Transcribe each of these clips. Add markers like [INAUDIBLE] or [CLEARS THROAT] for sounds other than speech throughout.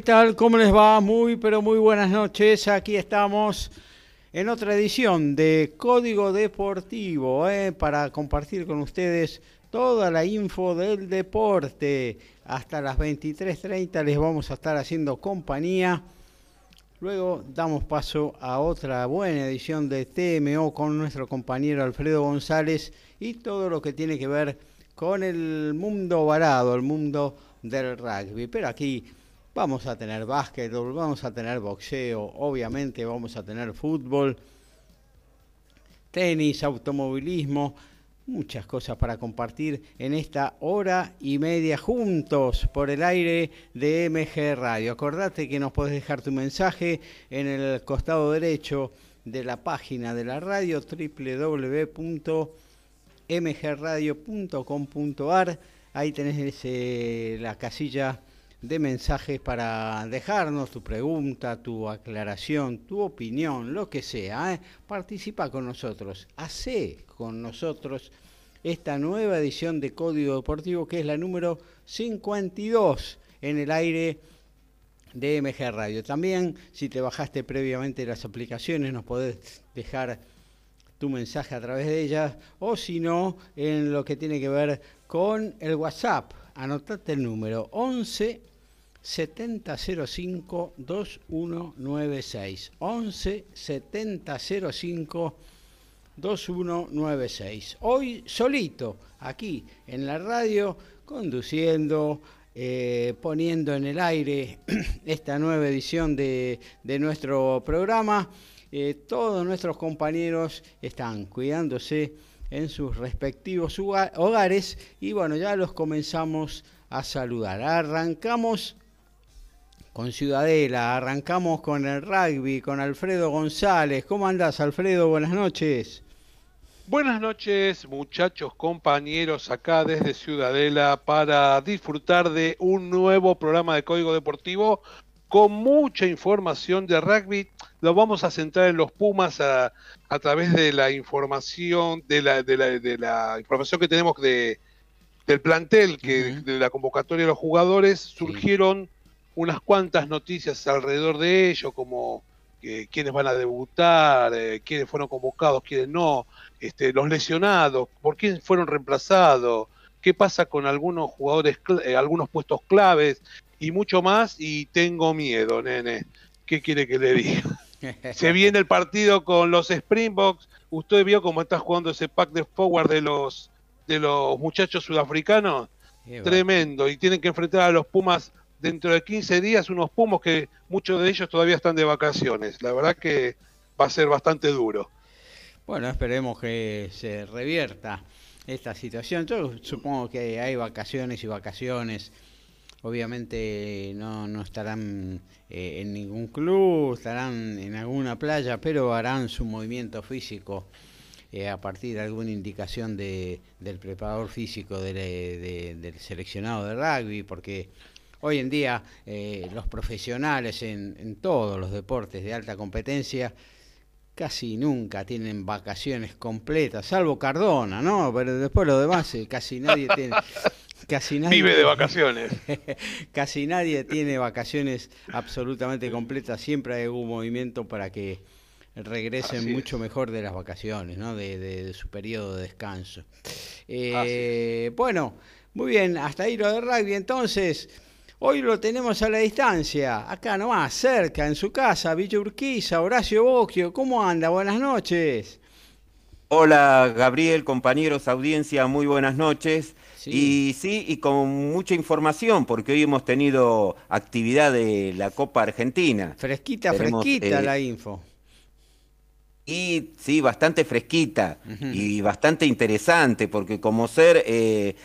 ¿Qué tal? ¿Cómo les va? Muy, pero muy buenas noches. Aquí estamos en otra edición de Código Deportivo ¿eh? para compartir con ustedes toda la info del deporte. Hasta las 23.30 les vamos a estar haciendo compañía. Luego damos paso a otra buena edición de TMO con nuestro compañero Alfredo González y todo lo que tiene que ver con el mundo varado, el mundo del rugby. Pero aquí Vamos a tener básquetbol, vamos a tener boxeo, obviamente vamos a tener fútbol, tenis, automovilismo, muchas cosas para compartir en esta hora y media juntos por el aire de MG Radio. Acordate que nos podés dejar tu mensaje en el costado derecho de la página de la radio www.mgradio.com.ar. Ahí tenés la casilla de mensajes para dejarnos tu pregunta, tu aclaración, tu opinión, lo que sea. ¿eh? Participa con nosotros, hace con nosotros esta nueva edición de Código Deportivo que es la número 52 en el aire de MG Radio. También, si te bajaste previamente las aplicaciones, nos podés dejar tu mensaje a través de ellas, o si no, en lo que tiene que ver con el WhatsApp. Anotate el número 11 7005 2196 11 7005 2196 hoy solito aquí en la radio conduciendo eh, poniendo en el aire [CLEARS THROAT] esta nueva edición de, de nuestro programa. Eh, todos nuestros compañeros están cuidándose en sus respectivos hogares y bueno ya los comenzamos a saludar. Arrancamos con Ciudadela. Arrancamos con el rugby, con Alfredo González. ¿Cómo andás, Alfredo? Buenas noches. Buenas noches, muchachos, compañeros, acá desde Ciudadela para disfrutar de un nuevo programa de Código Deportivo con mucha información de rugby. Lo vamos a centrar en los Pumas a, través de la información, de la, de la, información que tenemos de, del plantel, que de la convocatoria de los jugadores, surgieron unas cuantas noticias alrededor de ello, como eh, quiénes van a debutar, eh, quiénes fueron convocados, quiénes no, este, los lesionados, por quién fueron reemplazados, qué pasa con algunos jugadores, eh, algunos puestos claves y mucho más. Y tengo miedo, nene. ¿Qué quiere que le diga? [LAUGHS] Se viene el partido con los Springboks. Usted vio cómo está jugando ese pack de forward de los de los muchachos sudafricanos. Tremendo. Y tienen que enfrentar a los Pumas dentro de 15 días unos Pumos que muchos de ellos todavía están de vacaciones. La verdad que va a ser bastante duro. Bueno, esperemos que se revierta esta situación. Yo supongo que hay vacaciones y vacaciones. Obviamente no, no estarán eh, en ningún club, estarán en alguna playa, pero harán su movimiento físico eh, a partir de alguna indicación de, del preparador físico del seleccionado de rugby, porque Hoy en día eh, los profesionales en, todos los deportes de alta competencia casi nunca tienen vacaciones completas, salvo Cardona, ¿no? Pero después lo demás eh, casi nadie tiene... [LAUGHS] Casi nadie, Vive de vacaciones. [LAUGHS] casi nadie tiene vacaciones absolutamente completas. Siempre hay algún movimiento para que regresen mucho mejor de las vacaciones, ¿no? De, su periodo de descanso. Eh, bueno, muy bien, hasta ahí lo de rugby. Entonces, Hoy lo tenemos a la distancia, acá nomás, cerca, en su casa, Villa Urquiza, Horacio Bocchio. ¿Cómo anda? Buenas noches. Hola Gabriel, compañeros, audiencia, muy buenas noches. Y sí, y con mucha información, porque hoy hemos tenido actividad de la Copa Argentina. Fresquita, fresquita eh, la info. Y sí, bastante fresquita y bastante interesante, porque como ser eh,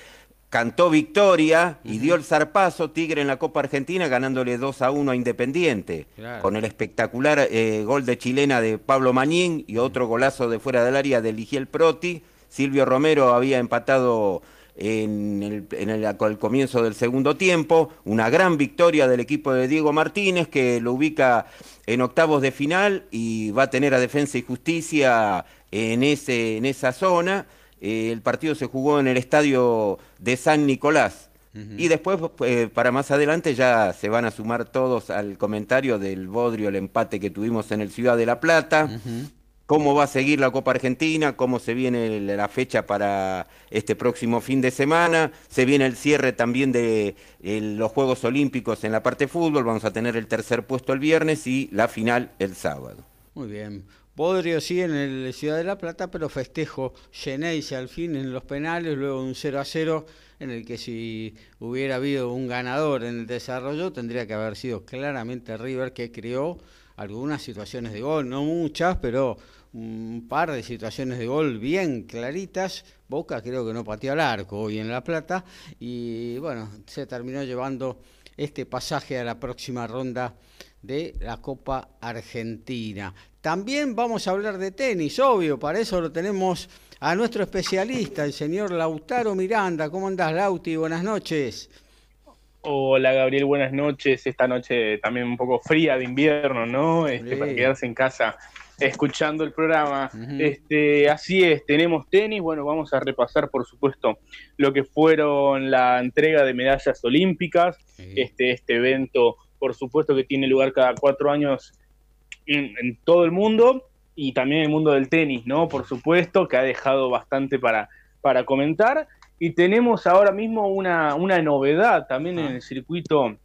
cantó victoria y dio el zarpazo Tigre en la Copa Argentina ganándole 2 a 1 a Independiente, con el espectacular eh, gol de chilena de Pablo Mañín y otro golazo de fuera del área de Ligiel Proti. Silvio Romero había empatado en, el, comienzo del segundo tiempo, una gran victoria del equipo de Diego Martínez que lo ubica en octavos de final y va a tener a Defensa y Justicia en, ese, en esa zona. Eh, el partido se jugó en el estadio de San Nicolás. Y después, eh, para más adelante, ya se van a sumar todos al comentario del Bodrio, el empate que tuvimos en el Ciudad de La Plata. Cómo va a seguir la Copa Argentina, cómo se viene la fecha para este próximo fin de semana. Se viene el cierre también de los Juegos Olímpicos en la parte de fútbol. Vamos a tener el tercer puesto el viernes y la final el sábado. Muy bien. Podrio sí en el Ciudad de la Plata, pero festejo Geneise al fin en los penales, luego un 0 a 0 en el que si hubiera habido un ganador en el desarrollo tendría que haber sido claramente River que creó algunas situaciones de gol, no muchas, pero un par de situaciones de gol bien claritas. Boca creo que no pateó al arco hoy en La Plata y bueno, se terminó llevando este pasaje a la próxima ronda de la Copa Argentina. También vamos a hablar de tenis, obvio, para eso lo tenemos a nuestro especialista, el señor Lautaro Miranda. ¿Cómo andás, Lauti? Buenas noches. Hola Gabriel, buenas noches. Esta noche también un poco fría de invierno, ¿no? Este, Para quedarse en casa escuchando el programa. este, así es, tenemos tenis. Bueno, vamos a repasar, por supuesto, lo que fueron la entrega de medallas olímpicas. Este, este evento, por supuesto, que tiene lugar cada cuatro años en, todo el mundo y también en el mundo del tenis, ¿no? Por supuesto, que ha dejado bastante para, para comentar. Y tenemos ahora mismo una, una novedad también en el circuito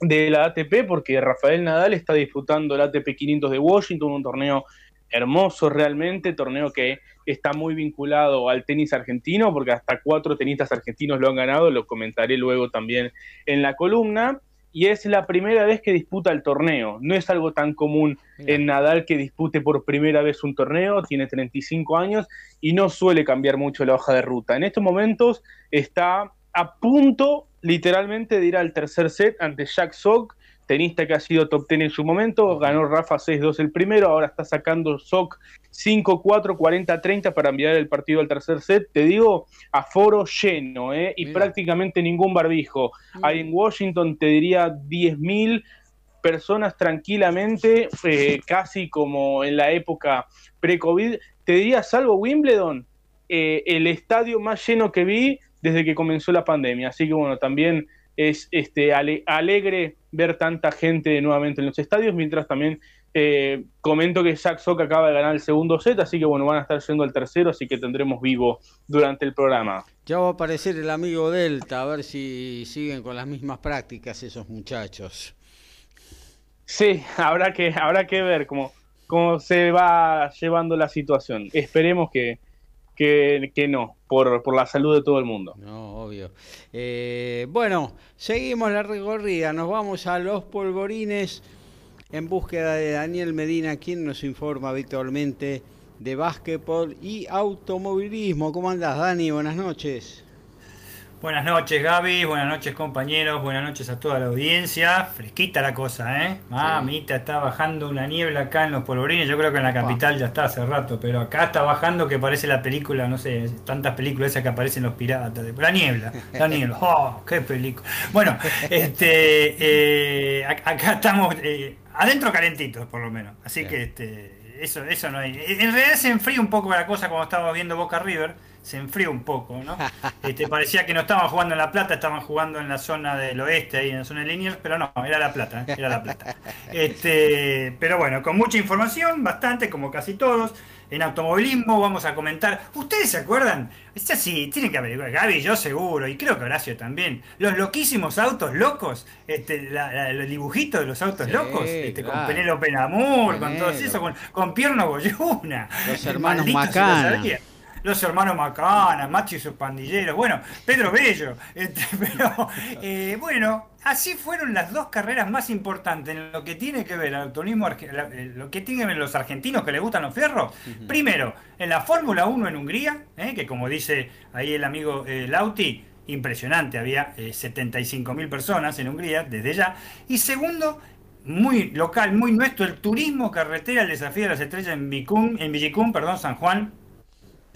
de la ATP, porque Rafael Nadal está disfrutando el ATP 500 de Washington, un torneo hermoso realmente, torneo que está muy vinculado al tenis argentino, porque hasta cuatro tenistas argentinos lo han ganado, lo comentaré luego también en la columna y es la primera vez que disputa el torneo. No es algo tan común en Nadal que dispute por primera vez un torneo, tiene 35 años y no suele cambiar mucho la hoja de ruta. En estos momentos está a punto literalmente de ir al tercer set ante Jack Sock, tenista que ha sido top 10 en su momento, ganó Rafa 6-2 el primero, ahora está sacando Sock 5-4, 40-30 para enviar el partido al tercer set, te digo, a foro lleno, ¿eh? y prácticamente ningún barbijo. Hay en Washington, te diría, 10.000 personas tranquilamente, eh, casi como en la época pre-COVID. Te diría, salvo Wimbledon, eh, el estadio más lleno que vi desde que comenzó la pandemia. Así que bueno, también es este, alegre ver tanta gente nuevamente en los estadios, mientras también eh, comento que Jack Sock acaba de ganar el segundo set, así que bueno, van a estar yendo al tercero, así que tendremos vivo durante el programa. Ya va a aparecer el amigo Delta, a ver si siguen con las mismas prácticas esos muchachos. Sí, habrá que, habrá que ver cómo, cómo se va llevando la situación. Esperemos que, que, no, por, por, la salud de todo el mundo. No, obvio. Eh, bueno, seguimos la recorrida, nos vamos a los polvorines en búsqueda de Daniel Medina, quien nos informa habitualmente de básquetbol y automovilismo. ¿Cómo andás, Dani? Buenas noches. Buenas noches Gaby, buenas noches compañeros, buenas noches a toda la audiencia. Fresquita la cosa, ¿eh? Mamita, está bajando una niebla acá en los polvorines. Yo creo que en la capital ya está hace rato, pero acá está bajando que parece la película, no sé, tantas películas esas que aparecen los piratas. La niebla, la niebla. [LAUGHS] ¡Oh, qué película! Bueno, este, eh, acá estamos eh, adentro calentitos, por lo menos. Así que este, eso, eso no hay. En realidad se enfría un poco la cosa como estábamos viendo Boca River se enfrió un poco, ¿no? [LAUGHS] Este, parecía que no estaban jugando en La Plata, estaban jugando en la zona del oeste, ahí en la zona de Liniers, pero no, era La Plata, ¿eh? era La Plata. [LAUGHS] Este, pero bueno, con mucha información, bastante, como casi todos. En automovilismo vamos a comentar. ¿Ustedes se acuerdan? Es así, tienen que averiguar. Gaby, yo seguro, y creo que Horacio también. Los loquísimos autos locos, este, los dibujitos de los autos locos, este, con Penélope Namur, con todo eso, con, con Pierno Boyuna. Los [LAUGHS] hermanos Macana los hermanos Macana, Macho y sus pandilleros, bueno, Pedro Bello, este, [LAUGHS] pero eh, bueno, así fueron las dos carreras más importantes en lo que tiene que ver el autonismo, eh, lo que tienen que ver los argentinos que les gustan los fierros. Primero, en la Fórmula 1 en Hungría, eh, que como dice ahí el amigo Lauti, impresionante, había 75.000 personas en Hungría desde ya. Y segundo, muy local, muy nuestro, el turismo carretera, el desafío de las estrellas en Vicum, en Villicum, perdón, San Juan,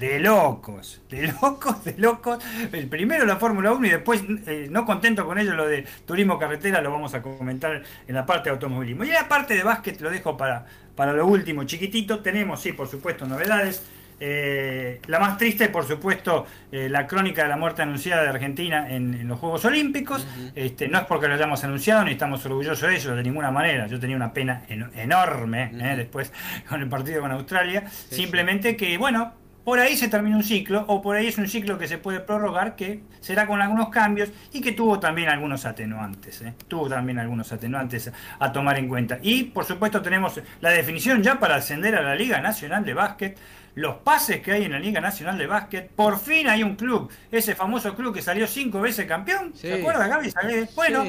de locos, de [LAUGHS] locos, de locos. El primero la Fórmula 1 y después, eh, no contento con ello, lo de turismo carretera lo vamos a comentar en la parte de automovilismo. Y en la parte de básquet lo dejo para, para lo último, chiquitito. Tenemos, sí, por supuesto, novedades. Eh, la más triste, por supuesto, eh, la crónica de la muerte anunciada de Argentina en, los Juegos Olímpicos. este, no es porque lo hayamos anunciado ni estamos orgullosos de ello, de ninguna manera. Yo tenía una pena enorme después [LAUGHS] con el partido con Australia. Simplemente que, bueno, por ahí se termina un ciclo, o por ahí es un ciclo que se puede prorrogar, que será con algunos cambios y que tuvo también algunos atenuantes. ¿eh? Tuvo también algunos atenuantes a tomar en cuenta. Y por supuesto tenemos la definición ya para ascender a la Liga Nacional de Básquet, los pases que hay en la Liga Nacional de Básquet. Por fin hay un club, ese famoso club que salió cinco veces campeón. ¿Se acuerda, Gaby? Bueno,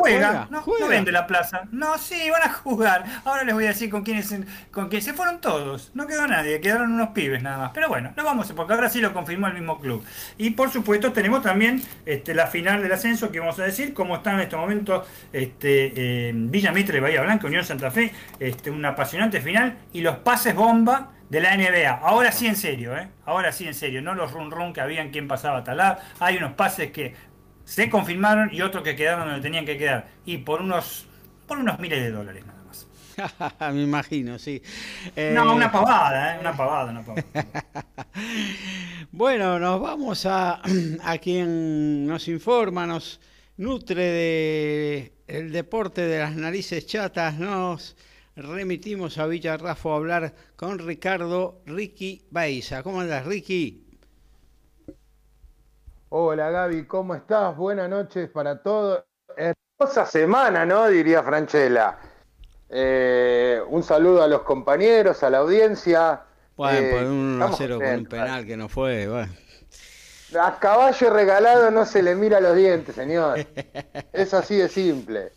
Juega, no, vende la plaza. No, sí, van a jugar. Ahora les voy a decir con quiénes con quién se fueron todos. No quedó nadie, quedaron unos pibes nada más. Pero bueno, no vamos, porque ahora sí lo confirmó el mismo club. Y por supuesto tenemos también este, la final del ascenso que vamos a decir, cómo está en este momento este, Villa Mitre, Bahía Blanca, Unión Santa Fe, este, una apasionante final y los pases bomba de la NBA. Ahora sí en serio, ¿eh? Ahora sí en serio, no los run run que habían quien pasaba a talar. Hay unos pases que se confirmaron y otros que quedaron donde tenían que quedar. Y por unos, por unos miles de dólares nada más. [LAUGHS] Me imagino, sí. No, una eh, pavada, ¿eh? una pavada, una pavada. [LAUGHS] bueno, nos vamos a, [CLEARS THROAT] a quien nos informa, nos nutre de el deporte de las narices chatas, nos remitimos a Villarrafo a hablar con Ricardo Ricky Baiza. ¿Cómo andas, Ricky? Hola Gaby, ¿cómo estás? Buenas noches para todos. Hermosa semana, ¿no? Diría Franchella. Eh, un saludo a los compañeros, a la audiencia. Bueno, eh, por un 1 0 con un penal que no fue, bueno. A caballo regalado no se le mira los dientes, señor. [LAUGHS] Es así de simple.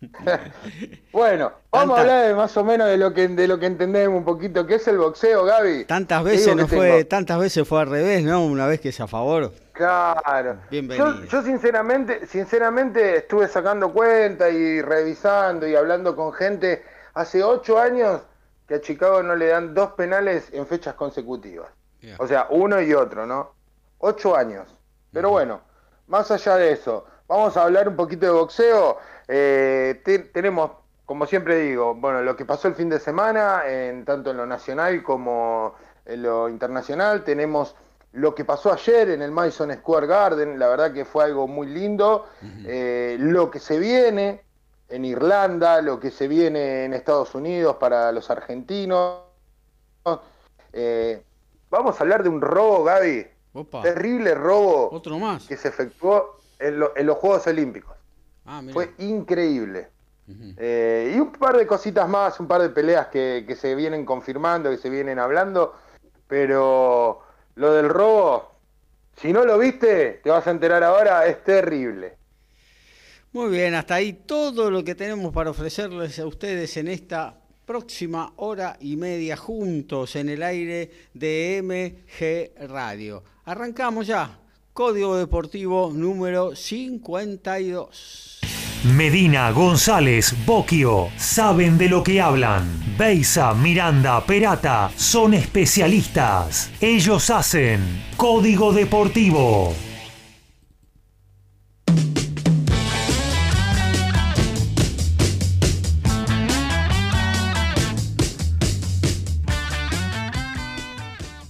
[LAUGHS] bueno, vamos a hablar de más o menos de lo que de lo que entendemos un poquito, que es el boxeo, Gaby. Tantas veces no fue, tantas veces fue al revés, ¿no? Una vez que es a favor. Claro. Bienvenido. Yo, sinceramente, sinceramente estuve sacando cuenta y revisando y hablando con gente hace ocho años que a Chicago no le dan dos penales en fechas consecutivas. O sea, uno y otro, ¿no? Ocho años. Pero bueno, más allá de eso, vamos a hablar un poquito de boxeo. Eh, tenemos, como siempre digo, bueno, lo que pasó el fin de semana, en, tanto en lo nacional como en lo internacional. Tenemos lo que pasó ayer en el Madison Square Garden, la verdad que fue algo muy lindo. Eh, lo que se viene en Irlanda, lo que se viene en Estados Unidos para los argentinos. Eh, vamos a hablar de un robo, Gaby. Terrible robo Otro más. que se efectuó en los Juegos Olímpicos. Ah, Fue increíble. Eh, y un par de cositas más, un par de peleas que, se vienen confirmando, que se vienen hablando, pero lo del robo, si no lo viste, te vas a enterar ahora, es terrible. Muy bien, hasta ahí todo lo que tenemos para ofrecerles a ustedes en esta próxima hora y media juntos en el aire de MG Radio. Arrancamos ya. Código Deportivo número 52. Medina, González, Boquio, saben de lo que hablan. Beisa, Miranda, Perata, son especialistas. Ellos hacen Código Deportivo.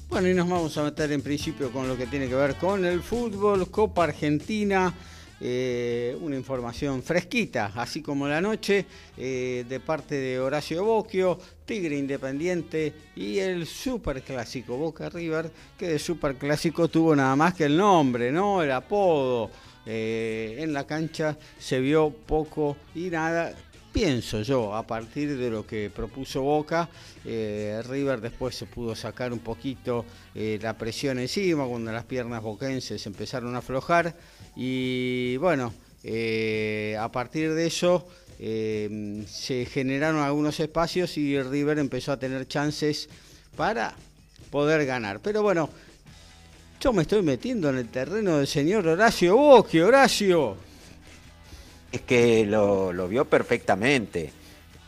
Bueno, y nos vamos a meter en principio con lo que tiene que ver con el fútbol, Copa Argentina. Eh, una información fresquita, así como la noche, eh, de parte de Horacio Bocchio, Tigre Independiente y el superclásico Boca River, que de superclásico tuvo nada más que el nombre, ¿no? El apodo. Eh, en la cancha se vio poco y nada pienso yo, a partir de lo que propuso Boca, River después se pudo sacar un poquito la presión encima cuando las piernas boquenses empezaron a aflojar y bueno, eh, a partir de eso se generaron algunos espacios y River empezó a tener chances para poder ganar. Pero bueno, yo me estoy metiendo en el terreno del señor Horacio Bosque, Horacio. Es que lo, vio perfectamente.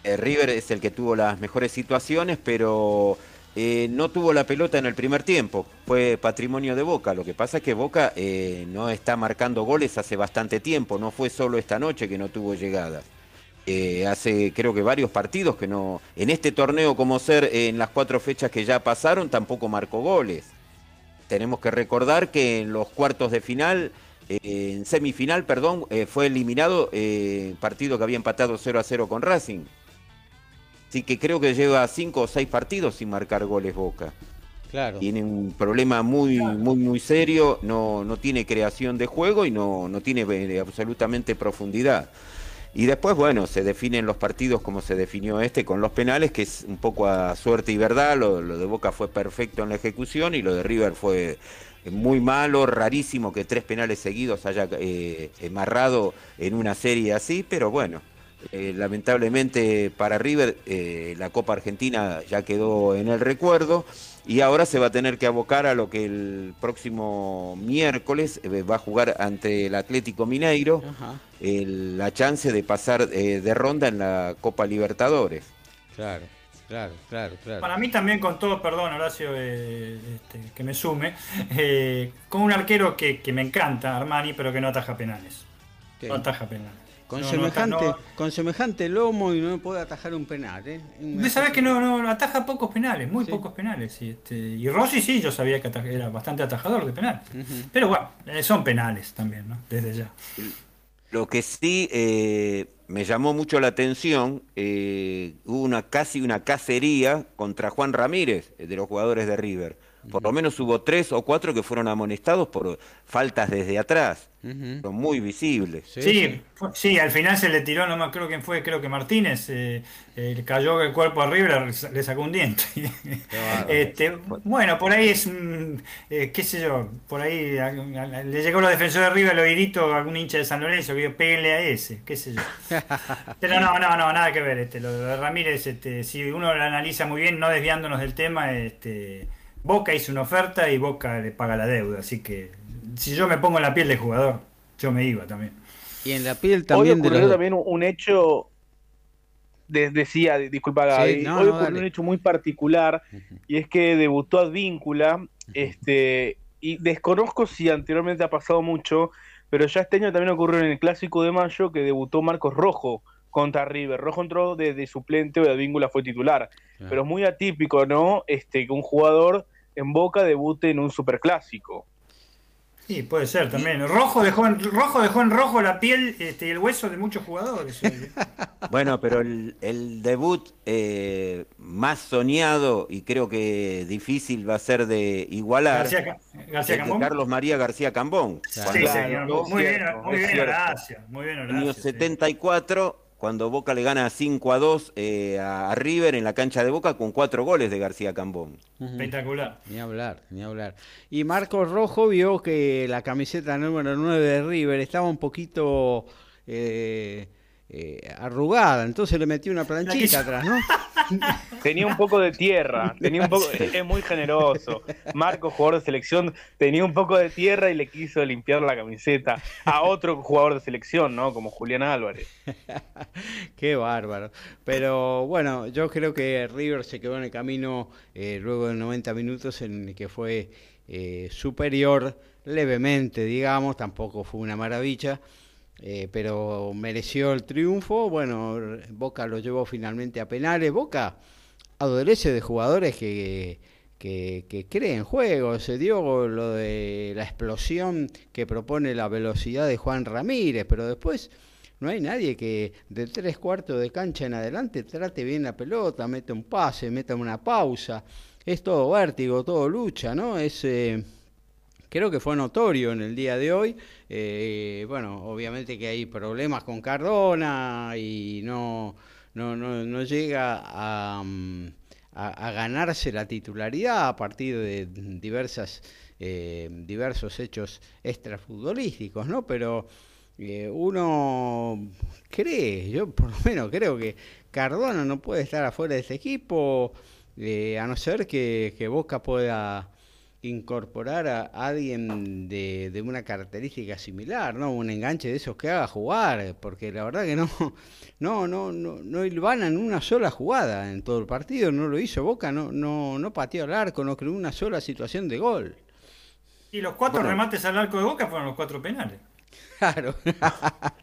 Eh, River es el que tuvo las mejores situaciones, pero eh, no tuvo la pelota en el primer tiempo. Fue patrimonio de Boca. Lo que pasa es que Boca eh, no está marcando goles hace bastante tiempo. No fue solo esta noche que no tuvo llegada. hace creo que varios partidos que no... En este torneo como ser, en las cuatro fechas que ya pasaron, tampoco marcó goles. Tenemos que recordar que en los cuartos de final en semifinal, perdón, eh, fue eliminado eh, partido que había empatado 0 a 0 con Racing. Así que creo que lleva cinco o seis partidos sin marcar goles Boca. Claro. Tiene un problema muy, muy, muy serio, no, no tiene creación de juego y no, no tiene eh, absolutamente profundidad. Y después, bueno, se definen los partidos como se definió este con los penales, que es un poco a suerte y verdad. Lo, lo de Boca fue perfecto en la ejecución y lo de River fue muy malo, rarísimo que tres penales seguidos haya eh, amarrado en una serie así, pero bueno, eh, lamentablemente para River eh, la Copa Argentina ya quedó en el recuerdo y ahora se va a tener que abocar a lo que el próximo miércoles va a jugar ante el Atlético Mineiro la chance de pasar de ronda en la Copa Libertadores. Claro. Claro, claro, claro. Para mí también con todo, perdón Horacio, eh, este, que me sume, eh, con un arquero que, me encanta, Armani, pero que no ataja penales. No ataja penales. Con, semejante, con semejante lomo y no puede atajar un penal. ¿eh? Sabes que no, no, ataja pocos penales, muy pocos penales. Y, este, y Rossi sí, yo sabía que era bastante atajador de penal. Pero bueno, eh, son penales también, ¿no? Desde ya. Lo que sí eh, me llamó mucho la atención, eh, hubo una, casi una cacería contra Juan Ramírez, de los jugadores de River. Por lo menos hubo tres o cuatro que fueron amonestados por faltas desde atrás. Son muy visibles. Sí, sí, al final se le tiró, no me creo quién fue, creo que Martínez, eh, eh, cayó el cuerpo arriba y le sacó un diente. [LAUGHS] este, bueno, por ahí es, eh, qué sé yo, por ahí le llegó los defensores de River, el oídito a algún hincha de San Lorenzo, que peguenle a ese, qué sé yo. [LAUGHS] Pero no, no, no, nada que ver. Este, lo de Ramírez, este, si uno lo analiza muy bien, no desviándonos del tema, este Boca hizo una oferta y Boca le paga la deuda, así que si yo me pongo en la piel del jugador, yo me iba también. Y en la piel también hoy ocurrió también un hecho decía, disculpa Gaby, hoy ocurrió un hecho muy particular y es que debutó Advíncula, este y desconozco si anteriormente ha pasado mucho, pero ya este año también ocurrió en el clásico de mayo que debutó Marcos Rojo contra River. Rojo entró de, suplente o de Advíncula fue titular. Pero es muy atípico, ¿no? Este, que un jugador en Boca debute en un superclásico. Sí, puede ser también. Rojo dejó en rojo, dejó en rojo la piel este, y el hueso de muchos jugadores. [LAUGHS] bueno, pero el, debut eh, más soñado y creo que difícil va a ser de igualar García, Carlos María García Cambón. Sí, señor. Muy bien, muy bien, gracias. Muy bien, Año 74 cuando Boca le gana 5 a 2 eh, a River en la cancha de Boca con cuatro goles de García Cambón. Espectacular. Ni hablar, ni hablar. Y Marcos Rojo vio que la camiseta número 9 de River estaba un poquito... Eh, eh, arrugada, entonces le metí una planchita atrás, ¿no? [LAUGHS] Tenía un poco de tierra, tenía un poco, es muy generoso. Marco, jugador de selección, tenía un poco de tierra y le quiso limpiar la camiseta a otro jugador de selección, ¿no? Como Julián Álvarez. [LAUGHS] Qué bárbaro. Pero bueno, yo creo que River se quedó en el camino eh, luego de 90 minutos en el que fue eh, superior levemente, digamos, tampoco fue una maravilla eh, pero mereció el triunfo. Bueno, Boca lo llevó finalmente a penales. Boca adolece de jugadores que, que, que creen juego. Se dio lo de la explosión que propone la velocidad de Juan Ramírez, pero después no hay nadie que de tres cuartos de cancha en adelante trate bien la pelota, mete un pase, meta una pausa. Es todo vértigo, todo lucha, ¿no? Es, eh, creo que fue notorio en el día de hoy. Eh, bueno, obviamente que hay problemas con Cardona y no, no, no, llega a, ganarse la titularidad a partir de diversas, eh, diversos hechos extrafutbolísticos, ¿no? Pero uno cree, yo por lo menos creo que Cardona no puede estar afuera de este equipo, eh, a no ser que, Boca pueda incorporar a alguien de, de, una característica similar, ¿no? Un enganche de esos que haga jugar, porque la verdad que no, [LAUGHS] no, no, no, no en una sola jugada en todo el partido, no lo hizo Boca, no, no, no pateó al arco, no creó una sola situación de gol. Y los cuatro remates al arco de Boca fueron los cuatro penales. Claro. [LAUGHS]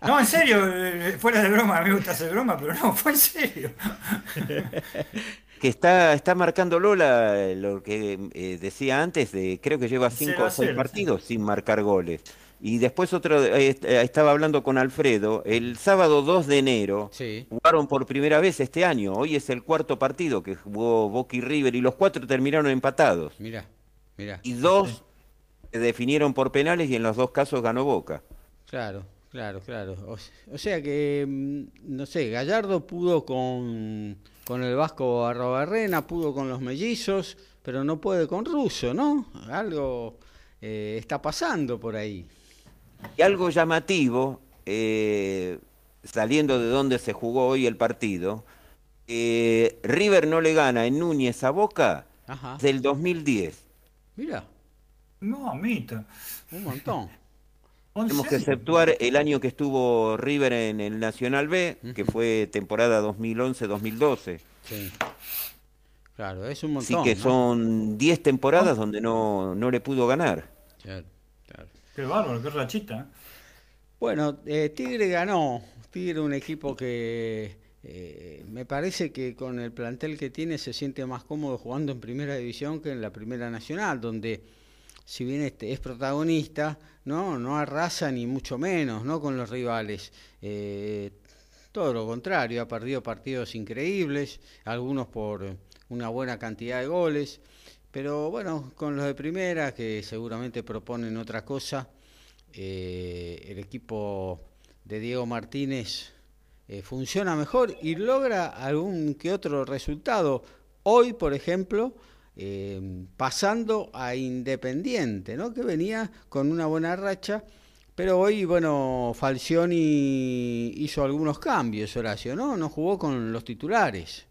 No, en serio, eh, fuera de broma, a mí me gusta hacer broma, pero no, fue en serio. [LAUGHS] Que está, está marcando Lola lo que eh, decía antes, de, creo que lleva cinco o seis partidos sin marcar goles. Y después otro, eh, estaba hablando con Alfredo, el sábado 2 de enero jugaron por primera vez este año, hoy es el cuarto partido que jugó Boca y River y los cuatro terminaron empatados. Mira, mira. Y dos se definieron por penales y en los dos casos ganó Boca. Claro, claro, claro. O, sea que, mm, no sé, Gallardo pudo con, con el Vasco Arrobarrena, pudo con los mellizos, pero no puede con Russo, ¿no? Algo eh, está pasando por ahí. Y algo llamativo, eh, saliendo de donde se jugó hoy el partido, eh, River no le gana en Núñez a Boca del 2010. Mira. No, amita. Un montón. Tenemos que exceptuar el año que estuvo River en el Nacional B, que fue temporada 2011-2012. Sí. Claro, es un montón. Así que son 10 temporadas donde no, no le pudo ganar. Claro, claro. Qué bárbaro, qué rachita. Bueno, eh, Tigre ganó. Tigre un equipo que eh, me parece que con el plantel que tiene se siente más cómodo jugando en primera división que en la primera nacional, donde si bien este es protagonista, no, no arrasa ni mucho menos, ¿no? Con los rivales. Eh, todo lo contrario, ha perdido partidos increíbles, algunos por una buena cantidad de goles, pero bueno, con los de primera, que seguramente proponen otra cosa, eh, el equipo de Diego Martínez eh, funciona mejor y logra algún que otro resultado. Hoy, por ejemplo, eh, pasando a Independiente, ¿no? que venía con una buena racha, pero hoy, bueno, Falcioni hizo algunos cambios, Horacio, ¿no? No jugó con los titulares.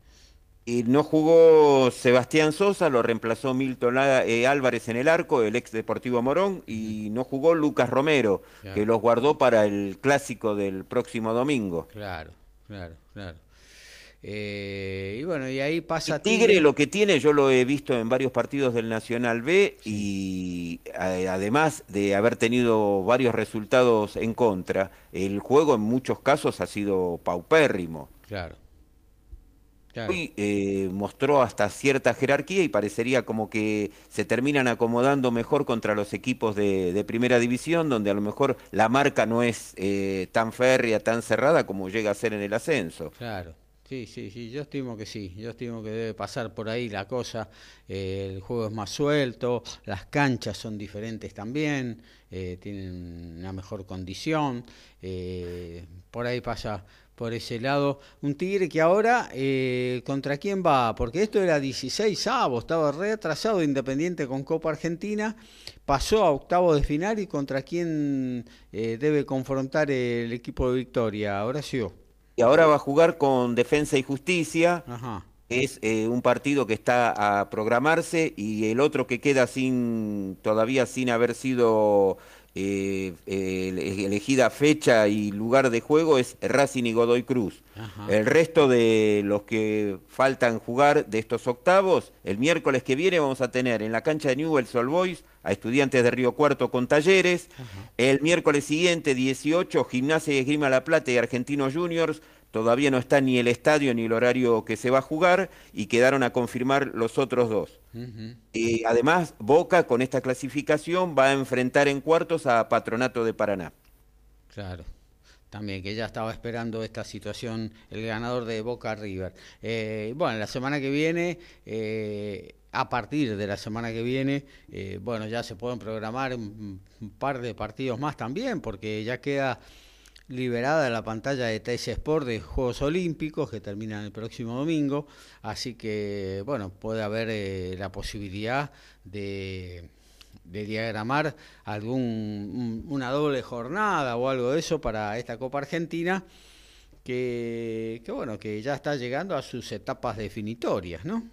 Y no jugó Sebastián Sosa, lo reemplazó Milton eh, Álvarez en el arco, el ex Deportivo Morón, y no jugó Lucas Romero, que los guardó para el clásico del próximo domingo. Claro, claro, claro. Eh, y bueno, y ahí pasa... Tigre, lo que tiene, yo lo he visto en varios partidos del Nacional B y eh, además de haber tenido varios resultados en contra, el juego en muchos casos ha sido paupérrimo. Claro. Hoy eh, mostró hasta cierta jerarquía y parecería como que se terminan acomodando mejor contra los equipos de, primera división, donde a lo mejor la marca no es tan férrea, tan cerrada como llega a ser en el ascenso. Claro. Sí, sí, sí, yo estimo que sí, yo estimo que debe pasar por ahí la cosa, eh, el juego es más suelto, las canchas son diferentes también, eh, tienen una mejor condición, eh, por ahí pasa por ese lado. Un Tigre que ahora, ¿contra quién va? Porque esto era 16 avos, estaba retrasado Independiente con Copa Argentina, pasó a octavo de final y contra quién debe confrontar el equipo de Victoria, Horacio. Y ahora va a jugar con Defensa y Justicia. Es eh, un partido que está a programarse y el otro que queda sin todavía sin haber sido eh, elegida fecha y lugar de juego es Racing y Godoy Cruz. El resto de los que faltan jugar de estos octavos, el miércoles que viene vamos a tener en la cancha de Newell's All Boys a estudiantes de Río Cuarto con talleres. El miércoles siguiente, 18, Gimnasia y Esgrima La Plata y Argentinos Juniors. Todavía no está ni el estadio ni el horario que se va a jugar y quedaron a confirmar los otros dos. y además, Boca con esta clasificación va a enfrentar en cuartos a Patronato de Paraná. Claro también, que ya estaba esperando esta situación el ganador de Boca River. Eh, bueno, la semana que viene, eh, a partir de la semana que viene, eh, bueno, ya se pueden programar un, par de partidos más también, porque ya queda liberada la pantalla de TS Sport de Juegos Olímpicos que terminan el próximo domingo, así que bueno, puede haber la posibilidad de de diagramar algún una doble jornada o algo de eso para esta Copa Argentina que, bueno que ya está llegando a sus etapas definitorias, ¿no?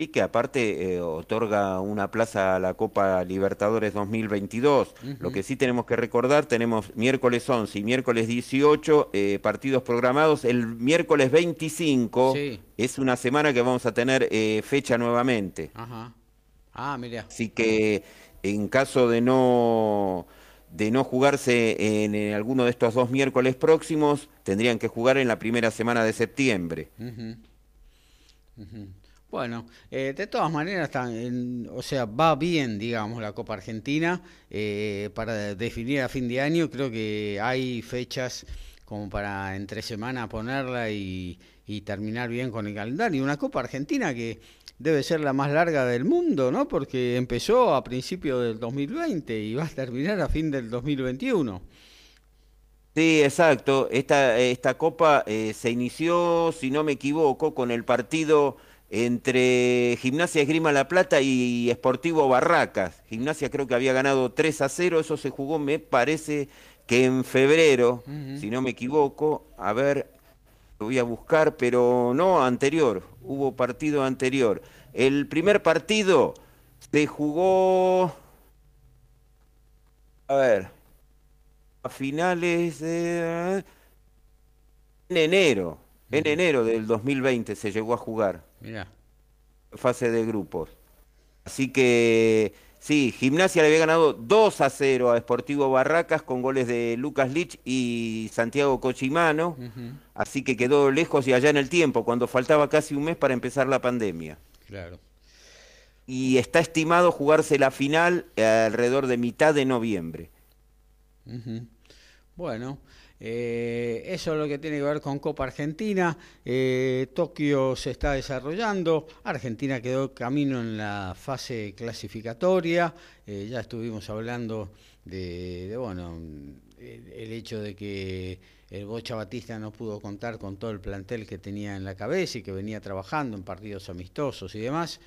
Y que aparte eh, otorga una plaza a la Copa Libertadores 2022. Lo que sí tenemos que recordar, tenemos miércoles 11 y miércoles 18 eh, partidos programados. El miércoles 25 es una semana que vamos a tener eh, fecha nuevamente. Ajá. Ah, mira. Así que en caso de no de no jugarse en, alguno de estos dos miércoles próximos, tendrían que jugar en la primera semana de septiembre. Bueno, eh, de todas maneras, o sea, va bien, digamos, la Copa Argentina eh, para definir a fin de año. Creo que hay fechas como para entre semana ponerla y, terminar bien con el calendario. Una Copa Argentina que debe ser la más larga del mundo, ¿no? Porque empezó a principios del 2020 y va a terminar a fin del 2021. Sí, exacto. Esta, esta copa eh, se inició, si no me equivoco, con el partido entre Gimnasia Esgrima La Plata y Esportivo Barracas. Gimnasia creo que había ganado 3 a 0, eso se jugó, me parece que en febrero, si no me equivoco. A ver, lo voy a buscar, pero no anterior, hubo partido anterior. El primer partido se jugó, a ver, a finales de... En enero, en enero del 2020 se llegó a jugar. Mira. Fase de grupos. Así que Sí, Gimnasia le había ganado 2 a 0 a Sportivo Barracas con goles de Lucas Lich y Santiago Cochimano, así que quedó lejos y allá en el tiempo, cuando faltaba casi un mes para empezar la pandemia. Claro. Y está estimado jugarse la final alrededor de mitad de noviembre. Bueno, eh, eso es lo que tiene que ver con Copa Argentina. Eh, Tokio se está desarrollando. Argentina quedó camino en la fase clasificatoria. Eh, ya estuvimos hablando de, bueno, el, hecho de que el Bocha Batista no pudo contar con todo el plantel que tenía en la cabeza y que venía trabajando en partidos amistosos y demás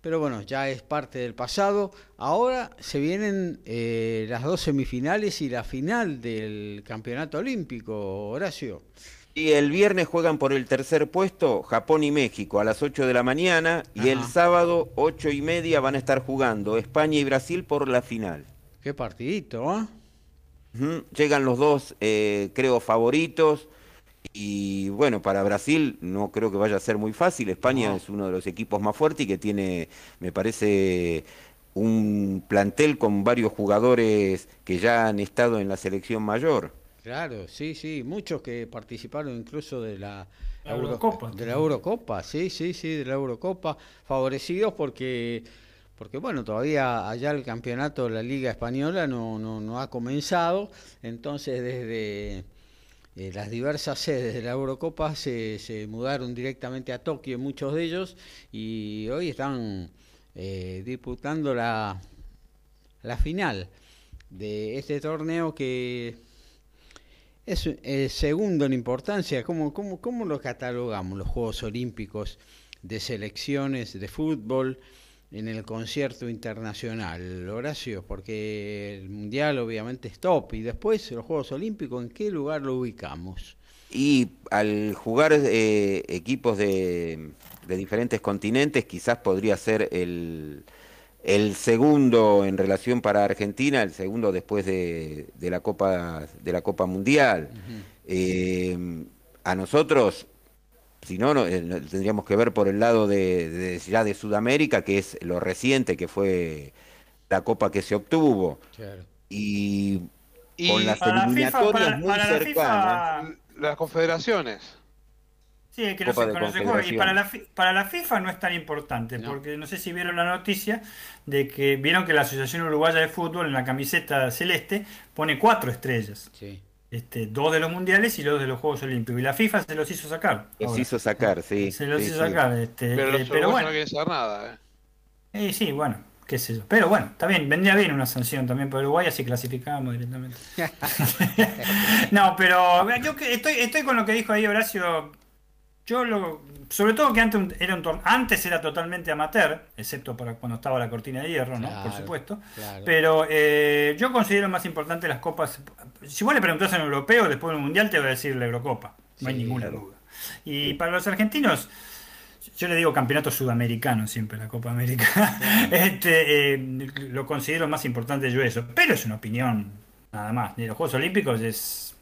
pero bueno, ya es parte del pasado. Ahora se vienen eh, las dos semifinales y la final del Campeonato Olímpico, Horacio. Y el viernes juegan por el tercer puesto Japón y México a las 8 de la mañana y el sábado 8 y media van a estar jugando España y Brasil por la final. Qué partidito, ¿ah? Llegan los dos, eh, creo, favoritos. Y bueno, para Brasil no creo que vaya a ser muy fácil. España es uno de los equipos más fuertes y que tiene, me parece, un plantel con varios jugadores que ya han estado en la selección mayor. Claro, sí, sí, muchos que participaron incluso de la, Eurocopa. De la Eurocopa, sí, sí, sí, de la Eurocopa, favorecidos porque porque bueno, todavía allá el campeonato de la Liga Española no, no, no ha comenzado, entonces desde eh, las diversas sedes de la Eurocopa se, se, mudaron directamente a Tokio, muchos de ellos, y hoy están eh, disputando la, la final de este torneo que es segundo en importancia. ¿Cómo, cómo, ¿Cómo lo catalogamos los Juegos Olímpicos de selecciones de fútbol? En el concierto internacional, Horacio, porque el Mundial obviamente es top y después los Juegos Olímpicos, ¿en qué lugar lo ubicamos? Y al jugar eh, equipos de, diferentes continentes, quizás podría ser el, el, segundo en relación para Argentina, el segundo después de, la, Copa, de la Copa Mundial. Eh, a nosotros si no, eh, tendríamos que ver por el lado de, ya de Sudamérica, que es lo reciente, que fue la copa que se obtuvo. Y, con las eliminatorias muy cercanas. las confederaciones. Sí, que no se conoce Y para la, para la FIFA no es tan importante, porque no sé si vieron la noticia de que vieron que la Asociación Uruguaya de Fútbol en la camiseta celeste pone cuatro estrellas. Sí. Este, dos de los mundiales y dos de los Juegos Olímpicos. Y la FIFA se los hizo sacar. Los hizo sacar, sí. Se los hizo sacar. Este, pero, los pero bueno. no quieren saber nada, ¿eh? sí, bueno, qué sé yo. Pero bueno, está bien, vendría bien una sanción también para Uruguay, así clasificamos directamente. [LAUGHS] [LAUGHS] no, pero yo estoy, estoy con lo que dijo ahí Horacio yo lo, sobre todo que antes era un antes era totalmente amateur, excepto para cuando estaba la cortina de hierro, ¿no? Por supuesto. Pero eh, yo considero más importante las copas. Si vos le preguntás en europeo después del mundial, te voy a decir la Eurocopa. No hay ninguna duda. Y para los argentinos, yo le digo campeonato sudamericano siempre, la Copa América. [LAUGHS] este, eh, lo considero más importante yo eso. Pero es una opinión, nada más. Ni los Juegos Olímpicos es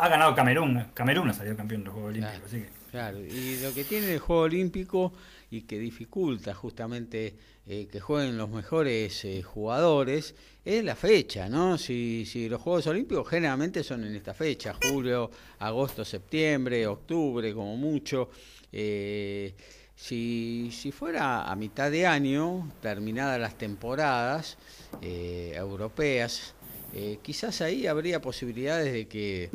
ha ganado Camerún. Camerún ha salido campeón de los Juegos Olímpicos. Claro, y lo que tiene el Juego Olímpico y que dificulta justamente eh, que jueguen los mejores eh, jugadores es la fecha, ¿no? Si, si los Juegos Olímpicos generalmente son en esta fecha, julio, agosto, septiembre, octubre, como mucho. Eh, si, si, fuera a mitad de año, terminadas las temporadas europeas, quizás ahí habría posibilidades de que